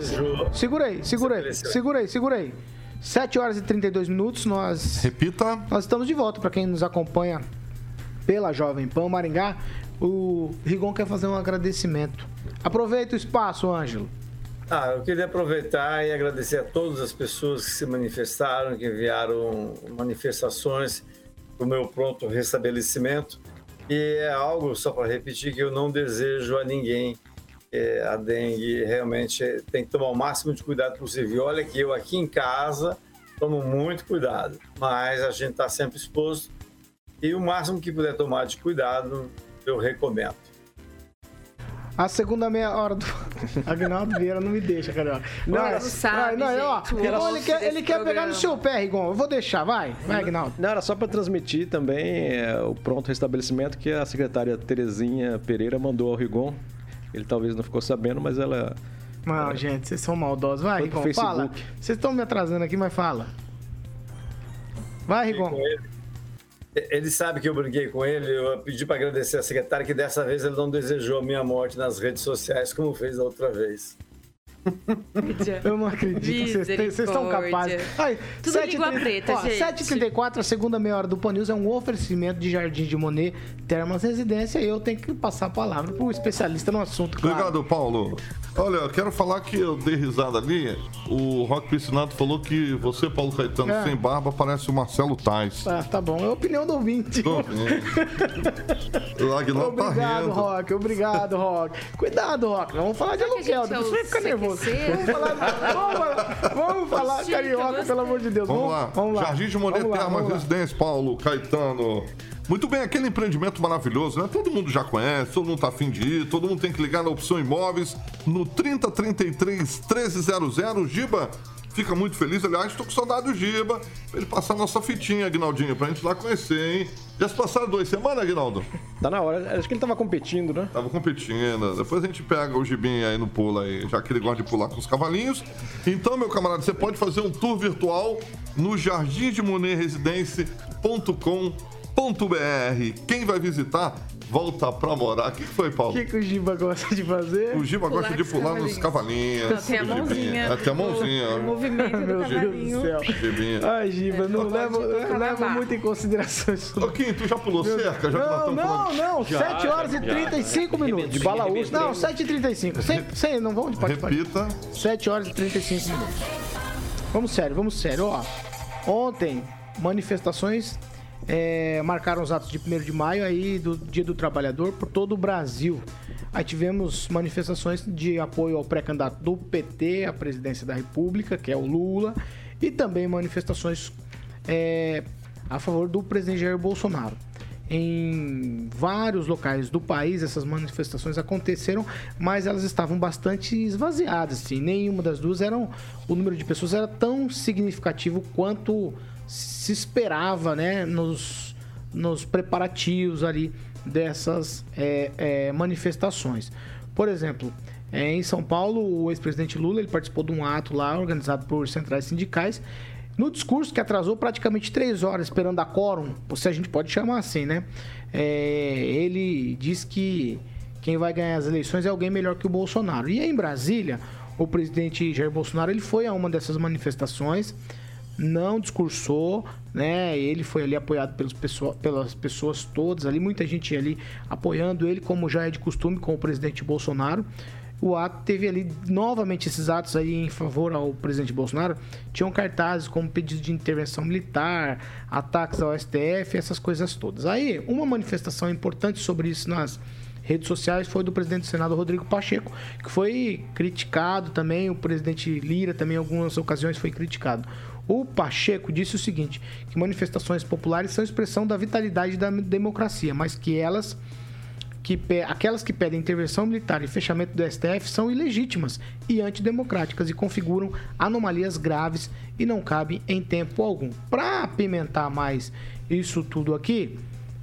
segura aí, segura aí, segura aí, segura aí. 7 horas e 32 minutos, nós... Repita. Nós estamos de volta, para quem nos acompanha pela Jovem Pan Maringá. O Rigon quer fazer um agradecimento. Aproveita o espaço, Ângelo. Ah, eu queria aproveitar e agradecer a todas as pessoas que se manifestaram, que enviaram manifestações para o meu pronto restabelecimento. E é algo, só para repetir, que eu não desejo a ninguém. É, a dengue realmente tem que tomar o máximo de cuidado possível. Olha que eu aqui em casa tomo muito cuidado, mas a gente está sempre exposto. E o máximo que puder tomar de cuidado, eu recomendo. A segunda meia hora do. Agnaldo Vieira não me deixa, cara. Não, não sabe, não, ó, ele quer, ele quer pegar no seu pé, Rigon. Eu vou deixar, vai. Vai, Agnaldo. Não, era só para transmitir também é, o pronto restabelecimento que a secretária Terezinha Pereira mandou ao Rigon. Ele talvez não ficou sabendo, mas ela. Não, é, gente, vocês são maldosos. Vai, Rigon, fala. Vocês estão me atrasando aqui, mas fala. Vai, Rigon. Ele sabe que eu briguei com ele, eu pedi para agradecer a secretária que dessa vez ele não desejou a minha morte nas redes sociais como fez da outra vez. Eu não acredito. Vocês estão capazes. Ai, Tudo 7, língua 30, preta, ó, gente. 7h34, a segunda meia hora do Pan News é um oferecimento de Jardim de Monet, Termas Residência. E eu tenho que passar a palavra para o especialista no assunto. Claro. Obrigado, Paulo. Olha, eu quero falar que eu dei risada ali. O Rock Piscinato falou que você, Paulo Caetano, é. sem barba, parece o Marcelo Tais. Ah, tá bom. É a opinião do ouvinte. Tá obrigado, tá Rock. Obrigado, Rock. Cuidado, Rock. Vamos falar de aluguel. Depois você fica nervoso. Vamos falar, vamos falar, vamos falar carioca, pelo amor de Deus. Vamos, vamos lá. Vamos lá. Jardim de Monet Termas Residência, Paulo Caetano. Muito bem, aquele empreendimento maravilhoso, né? Todo mundo já conhece, todo mundo tá afim de ir, todo mundo tem que ligar na opção imóveis no 3033 1300. Giba, fica muito feliz. Aliás, estou com saudade do Giba, pra ele passar nossa fitinha, Aguinaldinho, pra gente lá conhecer, hein? Já se passaram duas semanas, Aguinaldo? Tá na hora. Acho que ele tava competindo, né? Tava competindo. Depois a gente pega o Gibinho aí no pulo aí, já que ele gosta de pular com os cavalinhos. Então, meu camarada, você pode fazer um tour virtual no jardimdemonerresidência.com.br Quem vai visitar volta pra morar. O que foi, Paulo? O que, que o Giba gosta de fazer? O Giba pular gosta de pular nos cavalinhos. Não, tem a mãozinha. É, tem a mãozinha. O, o movimento do Meu cavalinho. Deus do céu. Gibinha. Ai, Giba, não leva, leva muito em consideração isso. Ô, Kim, tu já pulou Meu... cerca? Já não, não, não. Já, 7 horas já, e 35 já. minutos. De balaús. Não, 7 e 35. Sem, sem, não vamos de participar. Repita. 7 horas e 35 minutos. Vamos sério, vamos sério. Ó, ontem, manifestações é, marcaram os atos de 1 de maio aí do Dia do Trabalhador por todo o Brasil. Aí tivemos manifestações de apoio ao pré-candidato do PT à presidência da República, que é o Lula, e também manifestações é, a favor do presidente Jair Bolsonaro. Em vários locais do país essas manifestações aconteceram, mas elas estavam bastante esvaziadas. Assim. Nenhuma das duas eram. O número de pessoas era tão significativo quanto se esperava né, nos, nos preparativos ali dessas é, é, manifestações. Por exemplo, é, em São Paulo, o ex-presidente Lula ele participou de um ato lá organizado por centrais sindicais. No discurso que atrasou praticamente três horas esperando a quórum, se a gente pode chamar assim, né? É, ele diz que quem vai ganhar as eleições é alguém melhor que o Bolsonaro. E em Brasília, o presidente Jair Bolsonaro ele foi a uma dessas manifestações não discursou, né? Ele foi ali apoiado pelos pessoa, pelas pessoas todas ali, muita gente ali apoiando ele, como já é de costume com o presidente Bolsonaro. O ato teve ali novamente esses atos aí em favor ao presidente Bolsonaro. Tinham cartazes como pedido de intervenção militar, ataques ao STF, essas coisas todas. Aí, uma manifestação importante sobre isso nas redes sociais foi do presidente do Senado, Rodrigo Pacheco, que foi criticado também. O presidente Lira também, em algumas ocasiões, foi criticado. O Pacheco disse o seguinte: que manifestações populares são expressão da vitalidade da democracia, mas que elas que aquelas que pedem intervenção militar e fechamento do STF são ilegítimas e antidemocráticas e configuram anomalias graves e não cabem em tempo algum. Para apimentar mais isso tudo aqui,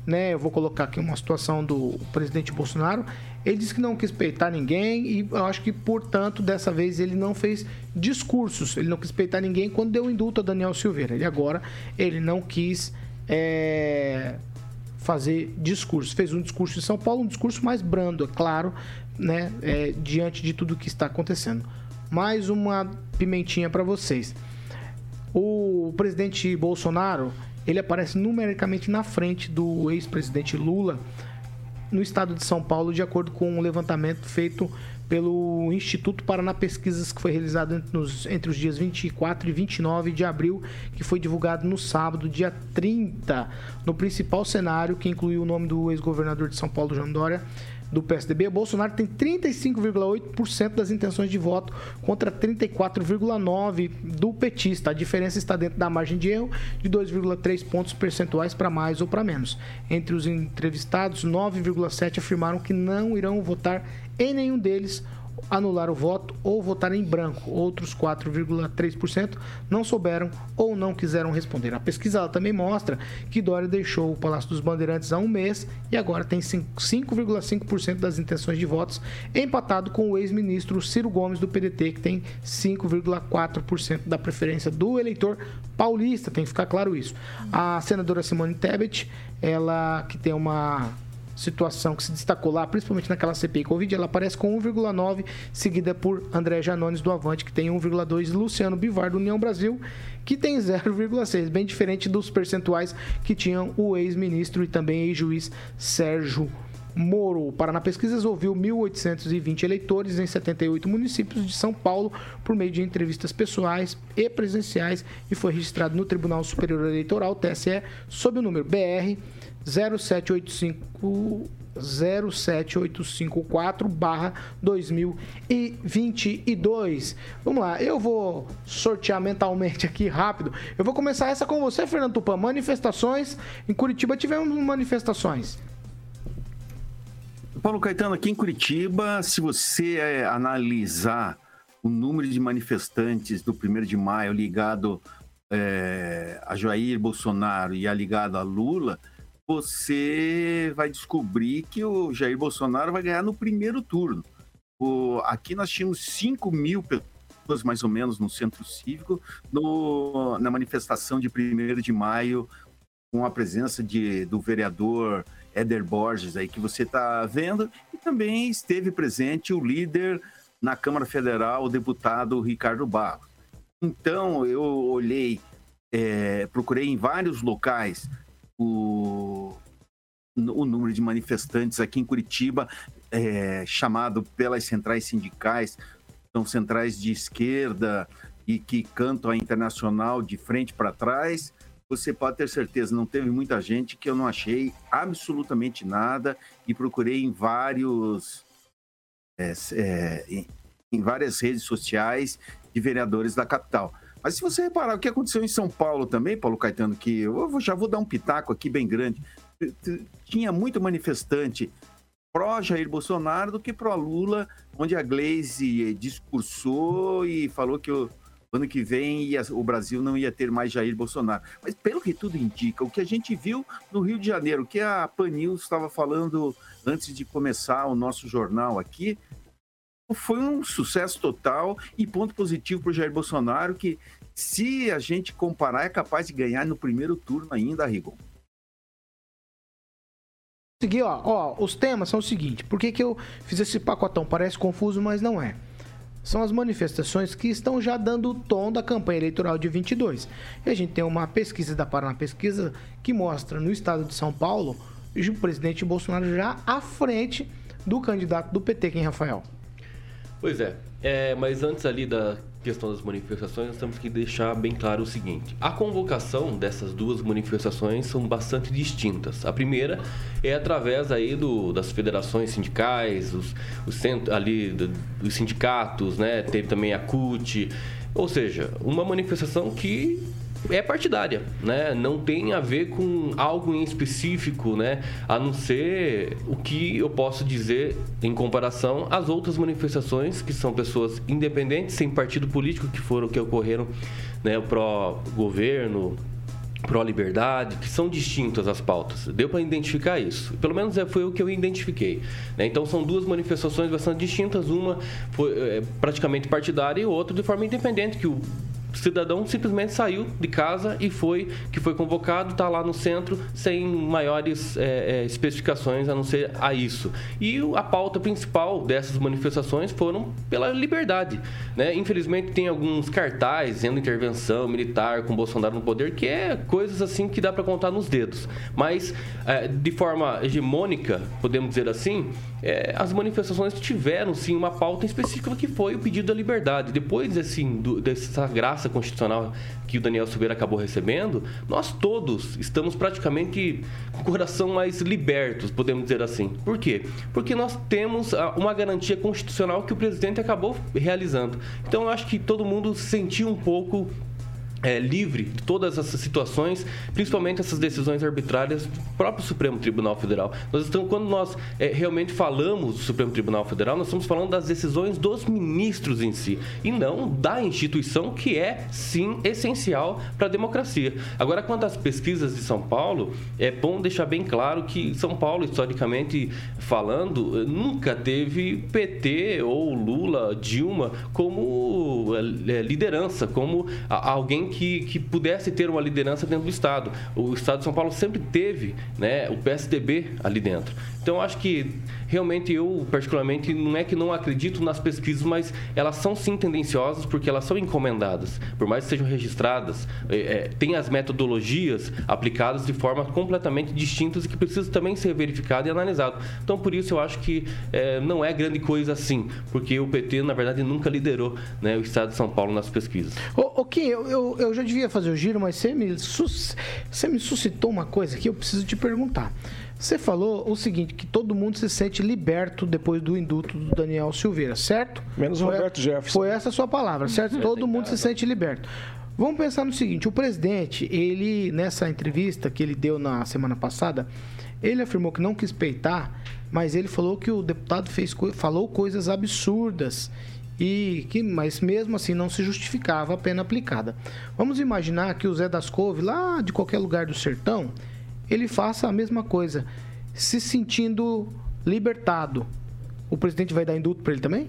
né, eu vou colocar aqui uma situação do presidente Bolsonaro. Ele disse que não quis peitar ninguém e eu acho que, portanto, dessa vez ele não fez discursos. Ele não quis peitar ninguém quando deu indulto a Daniel Silveira. E agora ele não quis é, fazer discurso. Fez um discurso em São Paulo, um discurso mais brando, é claro, né, é, diante de tudo que está acontecendo. Mais uma pimentinha para vocês. O presidente Bolsonaro ele aparece numericamente na frente do ex-presidente Lula no estado de São Paulo, de acordo com um levantamento feito pelo Instituto Paraná Pesquisas, que foi realizado entre os, entre os dias 24 e 29 de abril, que foi divulgado no sábado, dia 30, no principal cenário, que incluiu o nome do ex-governador de São Paulo, João Dória, do PSDB, Bolsonaro tem 35,8% das intenções de voto contra 34,9% do petista. A diferença está dentro da margem de erro de 2,3 pontos percentuais para mais ou para menos. Entre os entrevistados, 9,7% afirmaram que não irão votar em nenhum deles anular o voto ou votar em branco. Outros 4,3% não souberam ou não quiseram responder. A pesquisa também mostra que Dória deixou o Palácio dos Bandeirantes há um mês e agora tem 5,5% das intenções de votos, empatado com o ex-ministro Ciro Gomes do PDT, que tem 5,4% da preferência do eleitor paulista. Tem que ficar claro isso. A senadora Simone Tebet, ela que tem uma situação que se destacou lá, principalmente naquela CPI Covid, ela aparece com 1,9, seguida por André Janones do Avante, que tem 1,2, e Luciano Bivar do União Brasil, que tem 0,6, bem diferente dos percentuais que tinham o ex-ministro e também ex-juiz Sérgio Moro. O Paraná Pesquisas ouviu 1.820 eleitores em 78 municípios de São Paulo por meio de entrevistas pessoais e presenciais e foi registrado no Tribunal Superior Eleitoral, TSE, sob o número BR 0785 07854 barra 2022. Vamos lá, eu vou sortear mentalmente aqui rápido. Eu vou começar essa com você, Fernando Tupan. Manifestações. Em Curitiba tivemos manifestações. Paulo Caetano, aqui em Curitiba, se você é, analisar o número de manifestantes do 1 de maio ligado é, a Jair Bolsonaro e a ligado a Lula, você vai descobrir que o Jair Bolsonaro vai ganhar no primeiro turno. O, aqui nós tínhamos 5 mil pessoas, mais ou menos, no centro cívico, no, na manifestação de 1 de maio, com a presença de, do vereador Éder Borges, aí que você está vendo, e também esteve presente o líder na Câmara Federal, o deputado Ricardo Barros. Então, eu olhei, é, procurei em vários locais o, o número de manifestantes aqui em Curitiba, é, chamado pelas centrais sindicais, são centrais de esquerda e que cantam a internacional de frente para trás. Você pode ter certeza, não teve muita gente que eu não achei absolutamente nada e procurei em vários é, é, em, em várias redes sociais de vereadores da capital. Mas se você reparar o que aconteceu em São Paulo também, Paulo Caetano, que eu já vou dar um pitaco aqui bem grande. Tinha muito manifestante pró Jair Bolsonaro do que pró Lula, onde a Glaze discursou e falou que o ano que vem o Brasil não ia ter mais Jair Bolsonaro. Mas pelo que tudo indica, o que a gente viu no Rio de Janeiro, o que a Pan News estava falando antes de começar o nosso jornal aqui, foi um sucesso total e ponto positivo para o Jair Bolsonaro, que se a gente comparar, é capaz de ganhar no primeiro turno ainda, Rigon. Seguir, ó, ó, os temas são o seguinte: por que, que eu fiz esse pacotão? Parece confuso, mas não é. São as manifestações que estão já dando o tom da campanha eleitoral de 22. E a gente tem uma pesquisa da Paraná Pesquisa que mostra no estado de São Paulo o presidente Bolsonaro já à frente do candidato do PT, quem, Rafael? Pois é, é, mas antes ali da questão das manifestações, nós temos que deixar bem claro o seguinte: a convocação dessas duas manifestações são bastante distintas. A primeira é através aí do, das federações sindicais, os, os centros ali do, dos sindicatos, né? Teve também a CUT, ou seja, uma manifestação que é partidária, né? Não tem a ver com algo em específico, né? A não ser o que eu posso dizer em comparação às outras manifestações que são pessoas independentes, sem partido político, que foram que ocorreram, né? O pró-governo, pró-liberdade, que são distintas as pautas. Deu para identificar isso. Pelo menos é, foi o que eu identifiquei. Né? Então são duas manifestações bastante distintas. Uma foi é, praticamente partidária e outra de forma independente, que o cidadão simplesmente saiu de casa e foi que foi convocado, está lá no centro sem maiores é, é, especificações a não ser a isso. E a pauta principal dessas manifestações foram pela liberdade. Né? Infelizmente tem alguns cartazes dizendo intervenção militar com Bolsonaro no poder, que é coisas assim que dá para contar nos dedos. Mas é, de forma hegemônica, podemos dizer assim, é, as manifestações tiveram sim uma pauta específica que foi o pedido da liberdade. Depois assim, do, dessa graça constitucional que o Daniel Silveira acabou recebendo, nós todos estamos praticamente com o coração mais libertos, podemos dizer assim. Por quê? Porque nós temos ah, uma garantia constitucional que o presidente acabou realizando. Então eu acho que todo mundo sentiu um pouco é, livre de todas essas situações, principalmente essas decisões arbitrárias do próprio Supremo Tribunal Federal. Nós estamos, quando nós é, realmente falamos do Supremo Tribunal Federal, nós estamos falando das decisões dos ministros em si, e não da instituição que é, sim, essencial para a democracia. Agora, quanto às pesquisas de São Paulo, é bom deixar bem claro que São Paulo, historicamente falando, nunca teve PT ou Lula, Dilma como é, liderança, como alguém que, que pudesse ter uma liderança dentro do Estado. O Estado de São Paulo sempre teve né, o PSDB ali dentro. Então, acho que realmente eu, particularmente, não é que não acredito nas pesquisas, mas elas são sim tendenciosas porque elas são encomendadas. Por mais que sejam registradas, é, é, tem as metodologias aplicadas de forma completamente distintas e que precisam também ser verificado e analisado. Então, por isso, eu acho que é, não é grande coisa assim, porque o PT, na verdade, nunca liderou né, o Estado de São Paulo nas pesquisas. Ô Kim, eu, eu, eu já devia fazer o giro, mas você me, você me suscitou uma coisa que eu preciso te perguntar. Você falou o seguinte, que todo mundo se sente liberto depois do induto do Daniel Silveira, certo? Menos o Roberto Jefferson. Foi essa a sua palavra, certo? Todo mundo se sente liberto. Vamos pensar no seguinte, o presidente, ele, nessa entrevista que ele deu na semana passada, ele afirmou que não quis peitar, mas ele falou que o deputado fez, falou coisas absurdas e que, mas mesmo assim não se justificava a pena aplicada. Vamos imaginar que o Zé das Couve, lá de qualquer lugar do sertão, ele faça a mesma coisa, se sentindo libertado. O presidente vai dar indulto para ele também?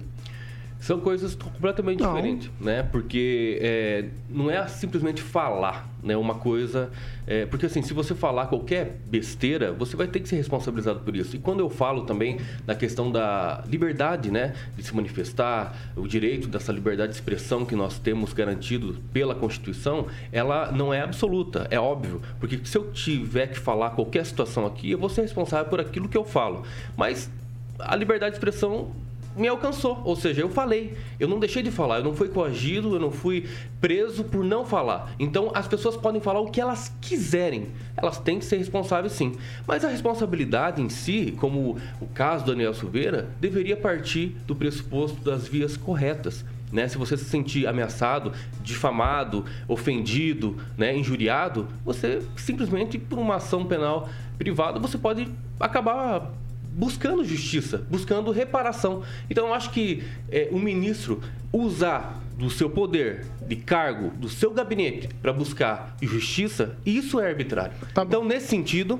São coisas completamente não. diferentes, né? Porque é, não é simplesmente falar, né? Uma coisa... É, porque, assim, se você falar qualquer besteira, você vai ter que ser responsabilizado por isso. E quando eu falo também da questão da liberdade, né? De se manifestar, o direito dessa liberdade de expressão que nós temos garantido pela Constituição, ela não é absoluta, é óbvio. Porque se eu tiver que falar qualquer situação aqui, eu vou ser responsável por aquilo que eu falo. Mas a liberdade de expressão me alcançou. Ou seja, eu falei. Eu não deixei de falar. Eu não fui coagido, eu não fui preso por não falar. Então as pessoas podem falar o que elas quiserem. Elas têm que ser responsáveis sim. Mas a responsabilidade em si, como o caso do Daniel Silveira, deveria partir do pressuposto das vias corretas. Né? Se você se sentir ameaçado, difamado, ofendido, né? injuriado, você simplesmente por uma ação penal privada você pode acabar buscando justiça, buscando reparação. Então eu acho que é, o ministro usar do seu poder, de cargo, do seu gabinete para buscar justiça, isso é arbitrário. Tá então, nesse sentido,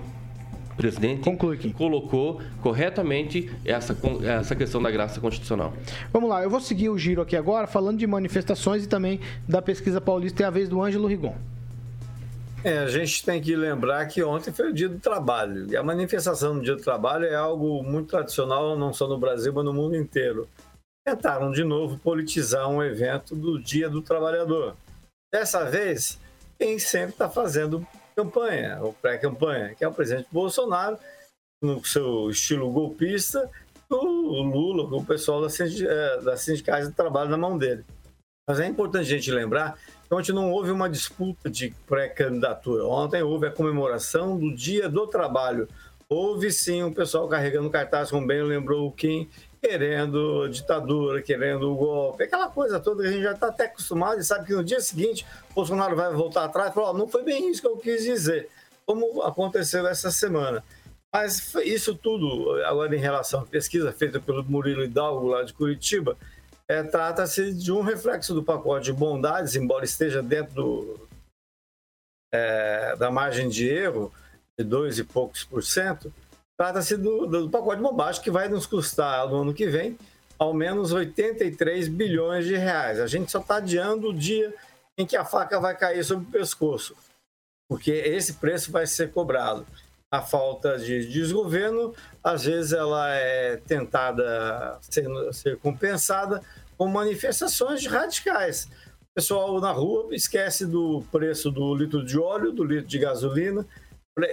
o presidente colocou corretamente essa, essa questão da graça constitucional. Vamos lá, eu vou seguir o giro aqui agora, falando de manifestações e também da pesquisa paulista, é a vez do Ângelo Rigon. É, a gente tem que lembrar que ontem foi o dia do trabalho. E a manifestação do dia do trabalho é algo muito tradicional, não só no Brasil, mas no mundo inteiro. Tentaram de novo politizar um evento do dia do trabalhador. Dessa vez, quem sempre está fazendo campanha, ou pré-campanha, que é o presidente Bolsonaro, no seu estilo golpista, o Lula, o pessoal da, da Sindicais do Trabalho na mão dele. Mas é importante a gente lembrar Ontem não houve uma disputa de pré-candidatura. Ontem houve a comemoração do Dia do Trabalho. Houve sim um pessoal carregando cartaz, como bem lembrou o Kim, querendo ditadura, querendo o golpe, aquela coisa toda que a gente já está até acostumado e sabe que no dia seguinte Bolsonaro vai voltar atrás e falar: oh, não foi bem isso que eu quis dizer, como aconteceu essa semana. Mas isso tudo, agora em relação à pesquisa feita pelo Murilo Hidalgo, lá de Curitiba, é, trata-se de um reflexo do pacote de bondades, embora esteja dentro do, é, da margem de erro de dois e poucos por cento, trata-se do, do, pacote de bobagem que vai nos custar no ano que vem ao menos 83 bilhões de reais. A gente só está adiando o dia em que a faca vai cair sobre o pescoço, porque esse preço vai ser cobrado a falta de desgoverno, às vezes ela é tentada ser, ser compensada com manifestações radicais. O pessoal na rua esquece do preço do litro de óleo, do litro de gasolina,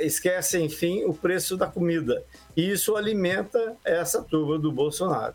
esquece, enfim, o preço da comida. E isso alimenta essa turma do Bolsonaro.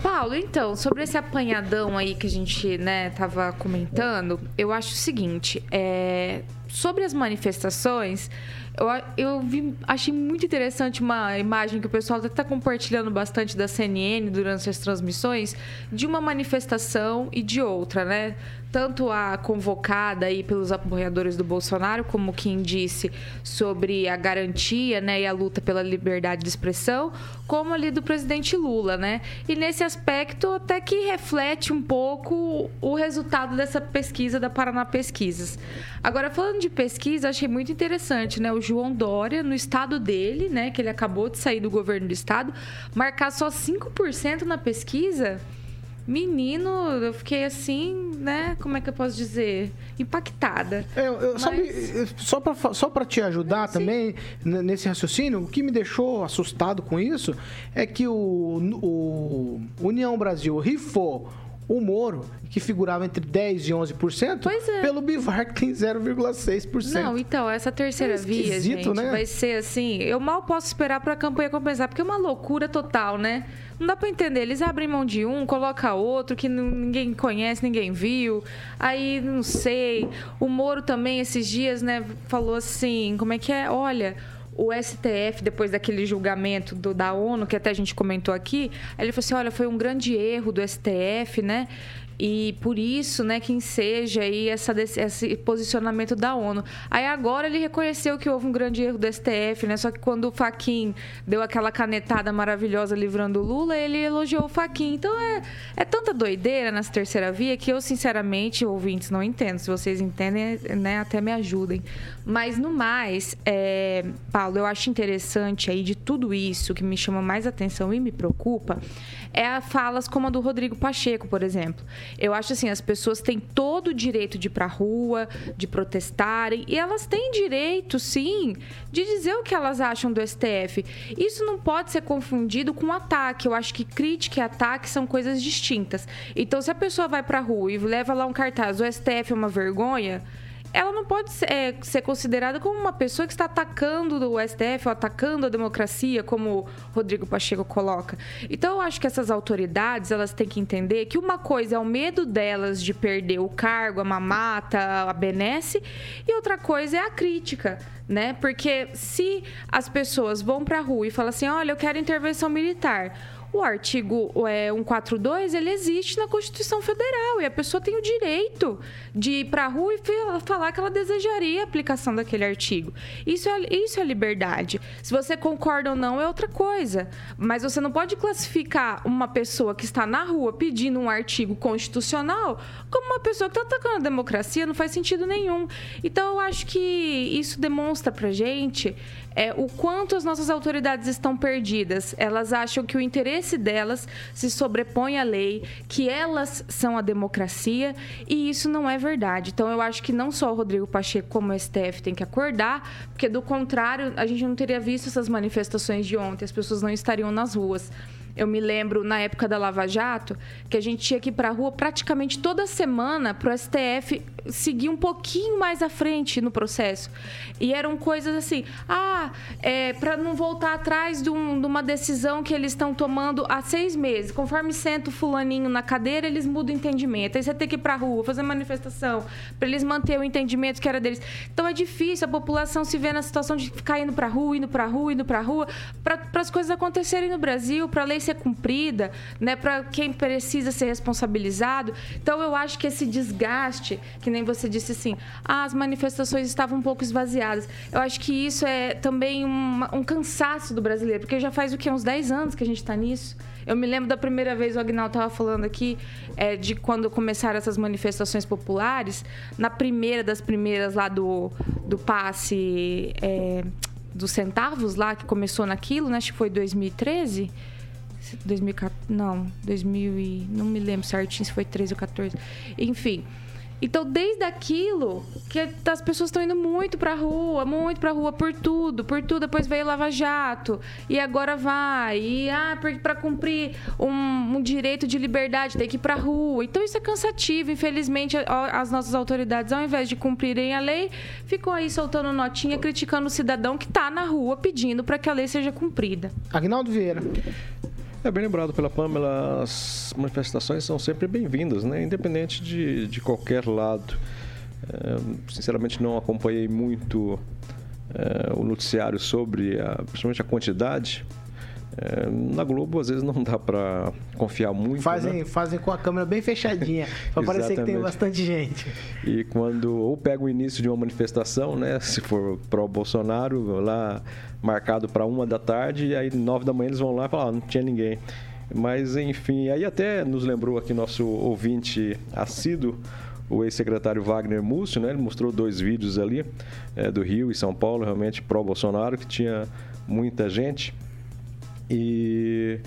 Paulo, então, sobre esse apanhadão aí que a gente, né, tava comentando, eu acho o seguinte, é, sobre as manifestações, eu, eu vi, achei muito interessante uma imagem que o pessoal está compartilhando bastante da CNN durante as transmissões, de uma manifestação e de outra, né? Tanto a convocada aí pelos apoiadores do Bolsonaro, como quem disse sobre a garantia né, e a luta pela liberdade de expressão, como ali do presidente Lula, né? E nesse aspecto até que reflete um pouco o resultado dessa pesquisa da Paraná Pesquisas. Agora, falando de pesquisa, achei muito interessante, né? O João Dória, no estado dele, né, que ele acabou de sair do governo do estado, marcar só 5% na pesquisa Menino, eu fiquei assim, né? Como é que eu posso dizer? Impactada. É, eu, Mas... sabe, só para só pra te ajudar também nesse raciocínio, o que me deixou assustado com isso é que o, o União Brasil rifou o Moro, que figurava entre 10% e 11%, pois é. pelo Bivar, que tem 0,6%. Não, então, essa terceira é via, gente, né? vai ser assim... Eu mal posso esperar para a campanha compensar, porque é uma loucura total, né? Não dá para entender. Eles abrem mão de um, coloca outro que ninguém conhece, ninguém viu. Aí, não sei. O Moro também, esses dias, né, falou assim: como é que é? Olha o STF, depois daquele julgamento do, da ONU, que até a gente comentou aqui, ele falou assim: olha, foi um grande erro do STF, né? E por isso, né, quem seja aí essa, esse posicionamento da ONU. Aí agora ele reconheceu que houve um grande erro do STF, né? Só que quando o Faquin deu aquela canetada maravilhosa livrando o Lula, ele elogiou o Faquin. Então é, é tanta doideira nessa terceira via que eu, sinceramente, ouvintes, não entendo. Se vocês entendem, né, até me ajudem. Mas no mais, é, Paulo, eu acho interessante aí de tudo isso que me chama mais atenção e me preocupa é falas como a do Rodrigo Pacheco, por exemplo. Eu acho assim, as pessoas têm todo o direito de ir para a rua, de protestarem, e elas têm direito, sim, de dizer o que elas acham do STF. Isso não pode ser confundido com ataque. Eu acho que crítica e ataque são coisas distintas. Então, se a pessoa vai para a rua e leva lá um cartaz, o STF é uma vergonha, ela não pode ser, é, ser, considerada como uma pessoa que está atacando o STF ou atacando a democracia, como Rodrigo Pacheco coloca. Então, eu acho que essas autoridades elas têm que entender que uma coisa é o medo delas de perder o cargo, a mamata, a benesse, e outra coisa é a crítica. Né? Porque se as pessoas vão para a rua e falam assim: olha, eu quero intervenção militar o artigo é, 142, ele existe na Constituição Federal e a pessoa tem o direito de ir para a rua e falar que ela desejaria a aplicação daquele artigo. Isso é, isso é liberdade. Se você concorda ou não é outra coisa. Mas você não pode classificar uma pessoa que está na rua pedindo um artigo constitucional como uma pessoa que está atacando a democracia. Não faz sentido nenhum. Então, eu acho que isso demonstra para gente é, o quanto as nossas autoridades estão perdidas. Elas acham que o interesse delas se sobrepõe à lei, que elas são a democracia, e isso não é verdade. Então, eu acho que não só o Rodrigo Pacheco, como o STF, tem que acordar, porque do contrário, a gente não teria visto essas manifestações de ontem, as pessoas não estariam nas ruas. Eu me lembro na época da Lava Jato que a gente tinha que ir para a rua praticamente toda semana para o STF seguir um pouquinho mais à frente no processo. E eram coisas assim, ah, é, para não voltar atrás de, um, de, uma decisão que eles estão tomando há seis meses. Conforme senta o fulaninho na cadeira, eles mudam o entendimento. Aí você tem que ir para a rua, fazer manifestação, para eles manter o entendimento que era deles. Então é difícil a população se ver na situação de ficar indo para a rua, indo para a rua, indo para a rua, para as coisas acontecerem no Brasil, para a lei ser cumprida, né, para quem precisa ser responsabilizado. Então eu acho que esse desgaste, que nem você disse assim, ah, as manifestações estavam um pouco esvaziadas. Eu acho que isso é também um, um cansaço do brasileiro, porque já faz o que uns 10 anos que a gente está nisso. Eu me lembro da primeira vez o Agnaldo estava falando aqui é, de quando começaram essas manifestações populares. Na primeira das primeiras lá do, do passe é, dos centavos lá, que começou naquilo, né? Acho que foi 2013. 2014, não, 2000 e, não me lembro certinho se foi 13 ou 14. Enfim, então, desde aquilo, que as pessoas estão indo muito pra rua, muito pra rua por tudo, por tudo. Depois veio Lava Jato, e agora vai. E, ah, para cumprir um, um, direito de liberdade, tem que ir pra rua. Então, isso é cansativo. Infelizmente, as nossas autoridades, ao invés de cumprirem a lei, ficam aí soltando notinha, criticando o cidadão que tá na rua pedindo para que a lei seja cumprida. Agnaldo Vieira. É bem lembrado pela Pamela, as manifestações são sempre bem-vindas, né? independente de, de qualquer lado. É, sinceramente, não acompanhei muito é, o noticiário sobre, a, principalmente a quantidade. É, na Globo, às vezes, não dá para confiar muito. Fazem, né? fazem com a câmera bem fechadinha, para parecer que tem bastante gente. E quando ou pega o início de uma manifestação, né? Se for pró-Bolsonaro, lá marcado para uma da tarde, e aí nove da manhã eles vão lá e falam, ah, não tinha ninguém. Mas enfim, aí até nos lembrou aqui nosso ouvinte assíduo, o ex-secretário Wagner Múcio, né? Ele mostrou dois vídeos ali é, do Rio e São Paulo, realmente pró-Bolsonaro, que tinha muita gente. E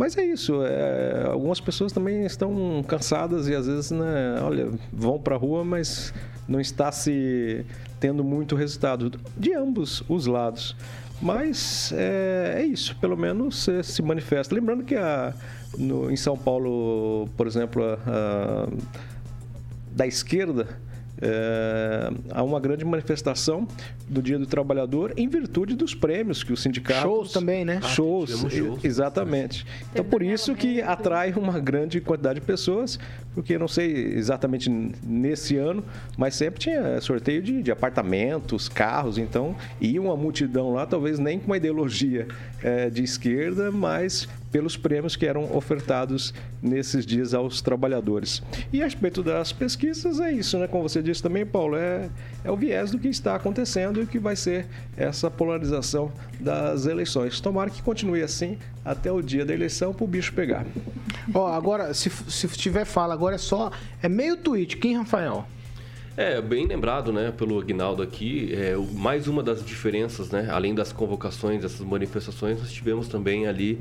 mas é isso, é, algumas pessoas também estão cansadas e às vezes, né, olha, vão para a rua, mas não está se tendo muito resultado de ambos os lados. Mas é, é isso, pelo menos se manifesta. Lembrando que a, no, em São Paulo, por exemplo, a, a, da esquerda, é, há uma grande manifestação do Dia do Trabalhador em virtude dos prêmios que o sindicato shows também né? Shows, ah, shows. exatamente. Então por isso que atrai uma grande quantidade de pessoas porque não sei exatamente nesse ano mas sempre tinha sorteio de, de apartamentos carros então ia uma multidão lá talvez nem com uma ideologia é, de esquerda mas pelos prêmios que eram ofertados nesses dias aos trabalhadores. E a respeito das pesquisas, é isso, né? Como você disse também, Paulo, é, é o viés do que está acontecendo e que vai ser essa polarização das eleições. Tomara que continue assim até o dia da eleição para o bicho pegar. Ó, agora, se, se tiver fala, agora é só. É meio tweet, quem, Rafael? É, bem lembrado, né, pelo Aguinaldo aqui, é, mais uma das diferenças, né, além das convocações, dessas manifestações, nós tivemos também ali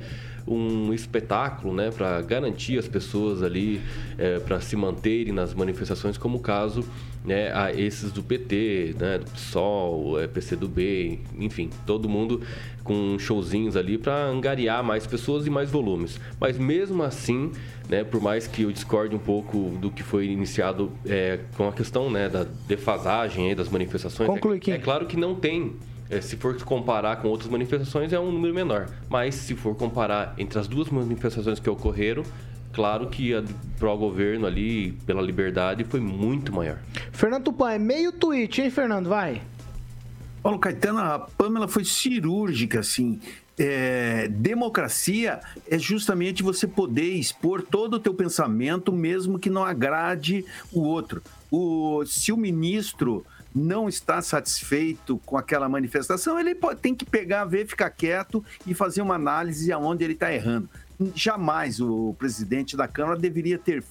um espetáculo, né, para garantir as pessoas ali, é, para se manterem nas manifestações, como o caso, né, a esses do PT, né, do PSOL, é, PCdoB, enfim, todo mundo com showzinhos ali para angariar mais pessoas e mais volumes. Mas mesmo assim, né, por mais que eu discorde um pouco do que foi iniciado é, com a questão né, da defasagem aí, das manifestações, Conclui, é, é claro que não tem é, se for comparar com outras manifestações, é um número menor. Mas se for comparar entre as duas manifestações que ocorreram, claro que a pró-governo ali, pela liberdade, foi muito maior. Fernando Tupan, é meio tweet, hein, Fernando? Vai. Paulo Caetano, a Pamela foi cirúrgica, assim. É, democracia é justamente você poder expor todo o teu pensamento, mesmo que não agrade o outro. O, se o ministro não está satisfeito com aquela manifestação, ele pode, tem que pegar, ver, ficar quieto e fazer uma análise aonde ele está errando. Jamais o presidente da Câmara deveria ter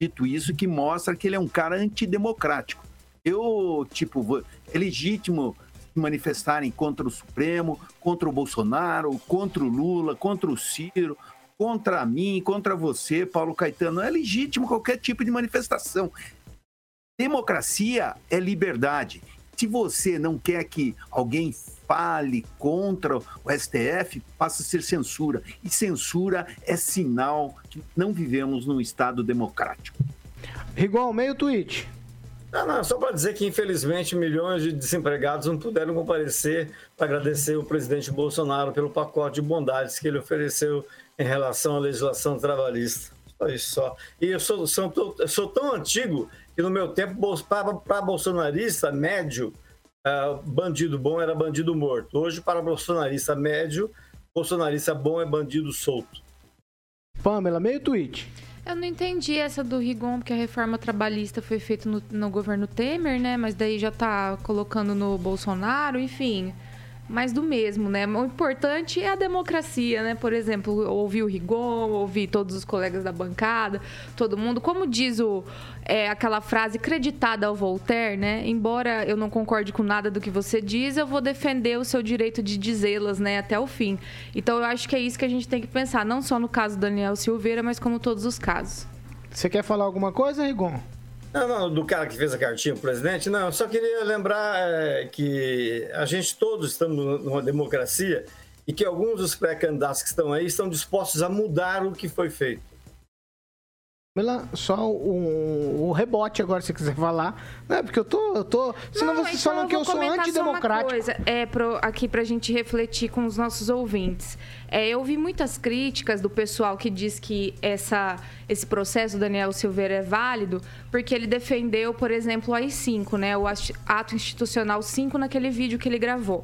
dito isso, que mostra que ele é um cara antidemocrático. Eu, tipo, é legítimo manifestarem contra o Supremo, contra o Bolsonaro, contra o Lula, contra o Ciro, contra mim, contra você, Paulo Caetano. É legítimo qualquer tipo de manifestação. Democracia é liberdade. Se você não quer que alguém fale contra o STF, passa a ser censura. E censura é sinal que não vivemos num Estado democrático. Igual meio tweet. Não, não, só para dizer que, infelizmente, milhões de desempregados não puderam comparecer para agradecer o presidente Bolsonaro pelo pacote de bondades que ele ofereceu em relação à legislação trabalhista. Só isso só. E eu sou, sou, eu sou tão antigo que, no meu tempo, para bolsonarista médio, uh, bandido bom era bandido morto. Hoje, para bolsonarista médio, bolsonarista bom é bandido solto. Pamela, meio tweet. Eu não entendi essa do Rigon, porque a reforma trabalhista foi feita no, no governo Temer, né? Mas daí já tá colocando no Bolsonaro, enfim mais do mesmo, né? O importante é a democracia, né? Por exemplo, ouvir o Rigon, ouvir todos os colegas da bancada, todo mundo. Como diz o, é, aquela frase creditada ao Voltaire, né? Embora eu não concorde com nada do que você diz, eu vou defender o seu direito de dizê-las, né? Até o fim. Então eu acho que é isso que a gente tem que pensar, não só no caso do Daniel Silveira, mas como todos os casos. Você quer falar alguma coisa, Rigon? Não, não, do cara que fez a cartinha pro presidente, não, eu só queria lembrar é, que a gente todos estamos numa democracia e que alguns dos pré-candidatos que estão aí estão dispostos a mudar o que foi feito. Só o, o, rebote agora, se quiser falar. Não, é porque eu tô. Eu tô senão não, vocês então falam que eu sou antidemocrático. Coisa, é pro, aqui pra gente refletir com os nossos ouvintes. É, eu vi muitas críticas do pessoal que diz que essa esse processo do Daniel Silveira é válido porque ele defendeu, por exemplo, o AI-5, né, o ato institucional 5 naquele vídeo que ele gravou.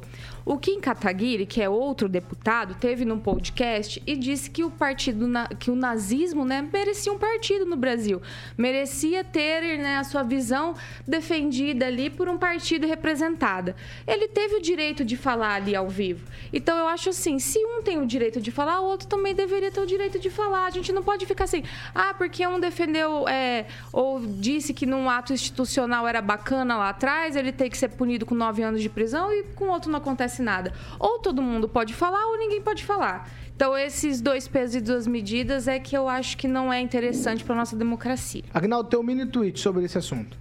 O Kim Kataguiri, que é outro deputado, teve num podcast e disse que o partido, que o nazismo, né, merecia um partido no Brasil, merecia ter né, a sua visão defendida ali por um partido representada. Ele teve o direito de falar ali ao vivo. Então eu acho assim, se um tem o direito de falar, o outro também deveria ter o direito de falar. A gente não pode ficar assim, ah, porque um defendeu é, ou disse que num ato institucional era bacana lá atrás, ele tem que ser punido com nove anos de prisão e com outro não acontece nada. Ou todo mundo pode falar ou ninguém pode falar. Então, esses dois pesos e duas medidas é que eu acho que não é interessante para nossa democracia. Agnaldo, teu mini tweet sobre esse assunto.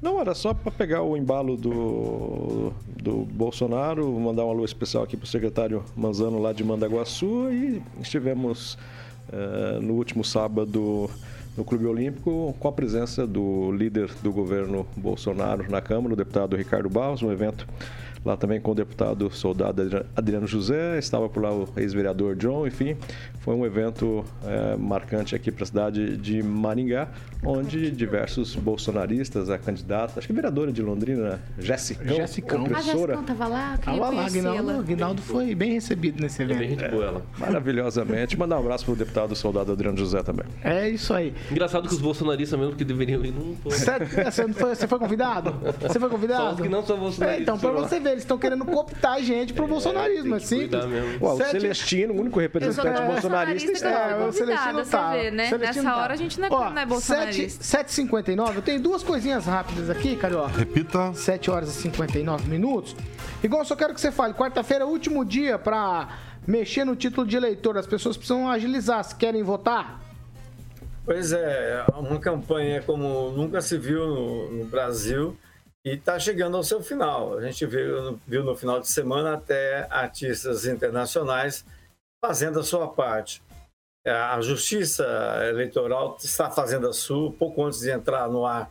Não, era só para pegar o embalo do, do Bolsonaro, mandar um alô especial aqui para o secretário Manzano lá de Mandaguaçu e estivemos uh, no último sábado no Clube Olímpico com a presença do líder do governo Bolsonaro na Câmara, o deputado Ricardo Barros, um evento lá também com o deputado soldado Adriano José, estava por lá o ex-vereador John, enfim, foi um evento é, marcante aqui para a cidade de Maringá, onde diversos bolsonaristas, a candidata, acho que vereadora de Londrina, Jéssica, Jéssica, professora. Ah, estava lá, Estava lá, Aguinaldo, Aguinaldo foi bem recebido nesse evento. É bem gente boa ela. Maravilhosamente. Mandar um abraço para o deputado soldado Adriano José também. É isso aí. Engraçado que os bolsonaristas mesmo que deveriam ir não Você, foi, você foi convidado? Você foi convidado? Só os que não são bolsonaristas. É, então, para você ver, eles estão querendo cooptar a gente pro é, bolsonarismo, é simples. Ué, o Sete... Celestino, o único representante bolsonarista, está é, o Celestino tá. Vê, né? Celestino Nessa tá. hora a gente não é, Ó, não é bolsonarista. 7h59, eu tenho duas coisinhas rápidas aqui, Carioca. Repita. 7 horas e 59 minutos. Igual eu só quero que você fale, quarta-feira é o último dia para mexer no título de eleitor. As pessoas precisam agilizar se querem votar. Pois é, uma campanha como nunca se viu no, no Brasil e está chegando ao seu final. A gente viu, viu no final de semana até artistas internacionais fazendo a sua parte. É, a Justiça Eleitoral está fazendo a sua. Pouco antes de entrar no ar,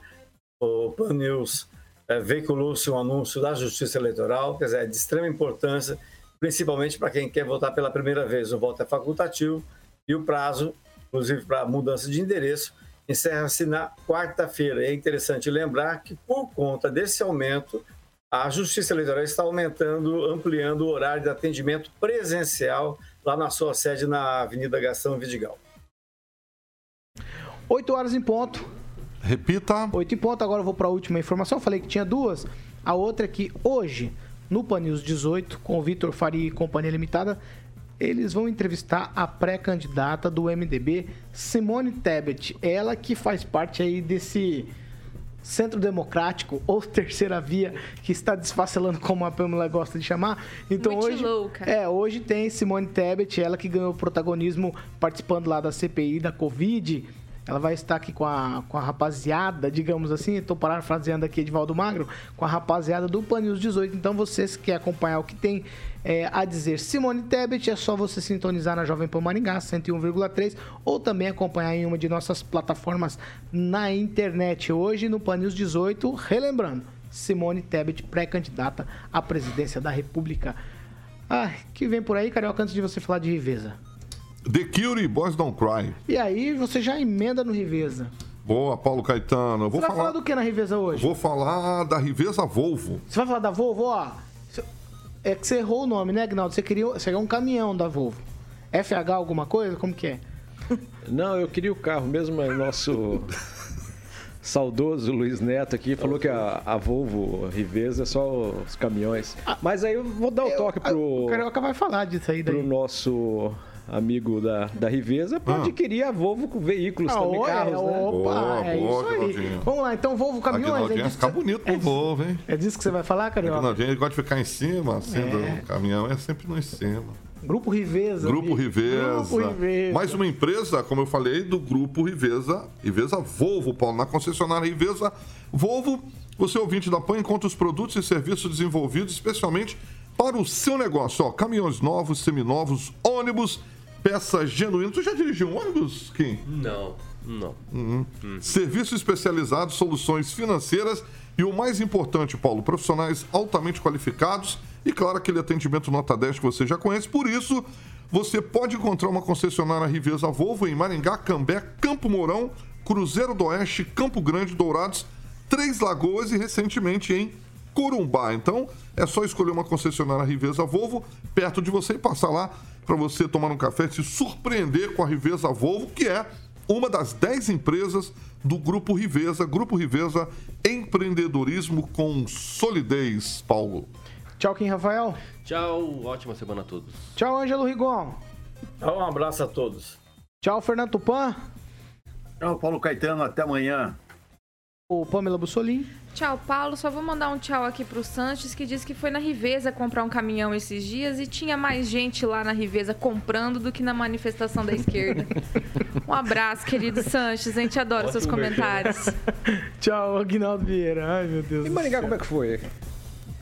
o Pan News é, veiculou-se um anúncio da Justiça Eleitoral, quer dizer, é de extrema importância, principalmente para quem quer votar pela primeira vez. O voto é facultativo e o prazo, inclusive para mudança de endereço, encerra-se na quarta-feira. É interessante lembrar que, por conta desse aumento, a Justiça Eleitoral está aumentando, ampliando o horário de atendimento presencial lá na sua sede na Avenida Gastão Vidigal. 8 horas em ponto. Repita. 8 em ponto, agora eu vou para a última informação. falei que tinha duas. A outra é que hoje, no Pan News 18, com o Vitor Faria e Companhia Limitada, eles vão entrevistar a pré-candidata do MDB, Simone Tebet. Ela que faz parte aí desse centro democrático ou terceira via que está desfacelando como a Pamela gosta de chamar. Então Muito hoje louca. é, hoje tem Simone Tebet, ela que ganhou protagonismo participando lá da CPI da Covid Ela vai estar aqui com a, com a rapaziada, digamos assim, estou parafraseando aqui Edvaldo Magro, com a rapaziada do Pan News 18. Então, você se quer acompanhar o que tem é, a dizer Simone Tebet, é só você sintonizar na Jovem Pan Maringá 101,3 ou também acompanhar em uma de nossas plataformas na internet. Hoje, no Pan News 18, relembrando, Simone Tebet, pré-candidata à presidência da República. Ah, que vem por aí, Carioca, antes de você falar de Riveza. The Cure, Boys Don't Cry. E aí, você já emenda no Riveza. Boa, Paulo Caetano. Eu vou você vai falar... falar do que na Riveza hoje? Vou falar da Riveza Volvo. Você vai falar da Volvo, ó. É que você errou o nome, né, Agnaldo? Você queria, você queria um caminhão da Volvo. FH alguma coisa? Como que é? Não, eu queria o carro mesmo, mas o nosso saudoso Luiz Neto aqui falou que a, a Volvo Riveza é só os caminhões. Mas aí eu vou dar o toque pro. O Carioca vai falar disso aí daí. Pro nosso amigo da, da Riveza para Ah. adquirir a Volvo com veículos Ah, também, carros, né? Opa, Boa, é boa, isso aí. Vamos lá, então Volvo Caminhões. É disso, ficar que- bonito é disso- Volvo, hein? é disso que você vai falar, Carioca? Aguinaldinho, ele gosta de ficar em cima, assim, É. do caminhão. É sempre no em cima. Grupo Riveza. Grupo. Riveza. Grupo Riveza. Mais uma empresa, como eu falei, do Grupo Riveza. Riveza Volvo, Paulo. Na concessionária Riveza Volvo, você ouvinte da PAN encontra os produtos e serviços desenvolvidos especialmente para o seu negócio. Ó, caminhões novos, seminovos, ônibus, peças genuínas. Tu já dirigiu um ônibus, Kim? Não, não. Uhum. Serviços especializados, soluções financeiras e o mais importante, Paulo, profissionais altamente qualificados e, claro, aquele atendimento nota 10 que você já conhece. Por isso, você pode encontrar uma concessionária Riveza Volvo em Maringá, Cambé, Campo Mourão, Cruzeiro do Oeste, Campo Grande, Dourados, Três Lagoas e, recentemente, em Corumbá. Então, é só escolher uma concessionária Riveza Volvo perto de você e passar lá para você tomar um café e se surpreender com a Riveza Volvo, que é uma das 10 empresas do Grupo Riveza. Grupo Riveza, empreendedorismo com solidez, Paulo. Tchau, Kim Rafael. Tchau, ótima semana a todos. Tchau, Ângelo Rigon. Então, um abraço a todos. Tchau, Fernando Tupan. Tchau, Paulo Caetano. Até amanhã. O Pamela Bussolim. Tchau, Paulo. Só vou mandar um tchau aqui pro Sanches, que disse que foi na Riveza comprar um caminhão esses dias e tinha mais gente lá na Riveza comprando do que na manifestação da esquerda. um abraço, querido Sanches. A gente adora seus comentários. Tchau, Aguinaldo Vieira. Ai, meu Deus E Maringá, como é que foi?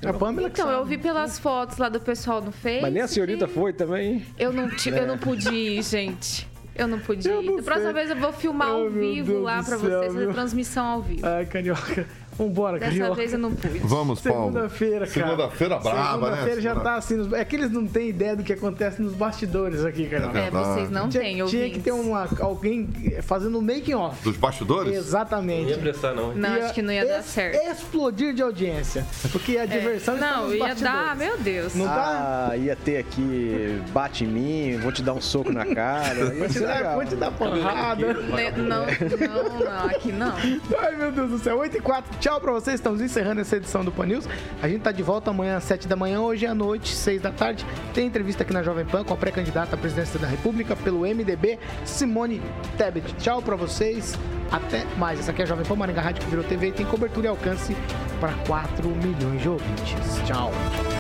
A Pamela que Então, eu vi pelas fotos lá do pessoal no Face. Mas nem a senhorita foi também. Eu não, ti- eu não pude ir, gente. Eu não pude Eu ir. não Da próxima sei. vez eu vou filmar Ai, ao vivo lá céu, vocês, fazer transmissão ao vivo. Ai, Carioca. Vambora, Dessa Carioca. vez eu não pude. Vamos, Paulo. Segunda-feira, cara. Segunda-feira braba, né? Segunda-feira já tá assim. nos- É que eles não têm ideia do que acontece nos bastidores aqui, cara. É, vocês não Tinha, têm, tinha que ter uma, alguém fazendo um making off. Dos bastidores? Não ia Exatamente. prestar, não. Não, acho que não ia dar certo. Explodir de audiência. Porque a diversão está É. Não, nos ia bastidores. dar, meu Deus. Não tá? Ah, ia ter aqui, bate em mim, vou te dar um soco na cara. Vou Ia te ser dar, vou te dar porrada. Não, não, não, aqui não. Ai, meu Deus do céu. 8 e 4. Tchau pra vocês. Estamos encerrando essa edição do Pan News. A gente tá de volta amanhã às 7 da manhã. Hoje à noite, 6 da tarde. Tem entrevista aqui na Jovem Pan com a pré-candidata à presidência da República pelo MDB, Simone Tebet. Tchau pra vocês. Até mais. Essa aqui é a Jovem Pan Maringá Rádio que virou TV e tem cobertura e alcance para 4 milhões de ouvintes. Tchau.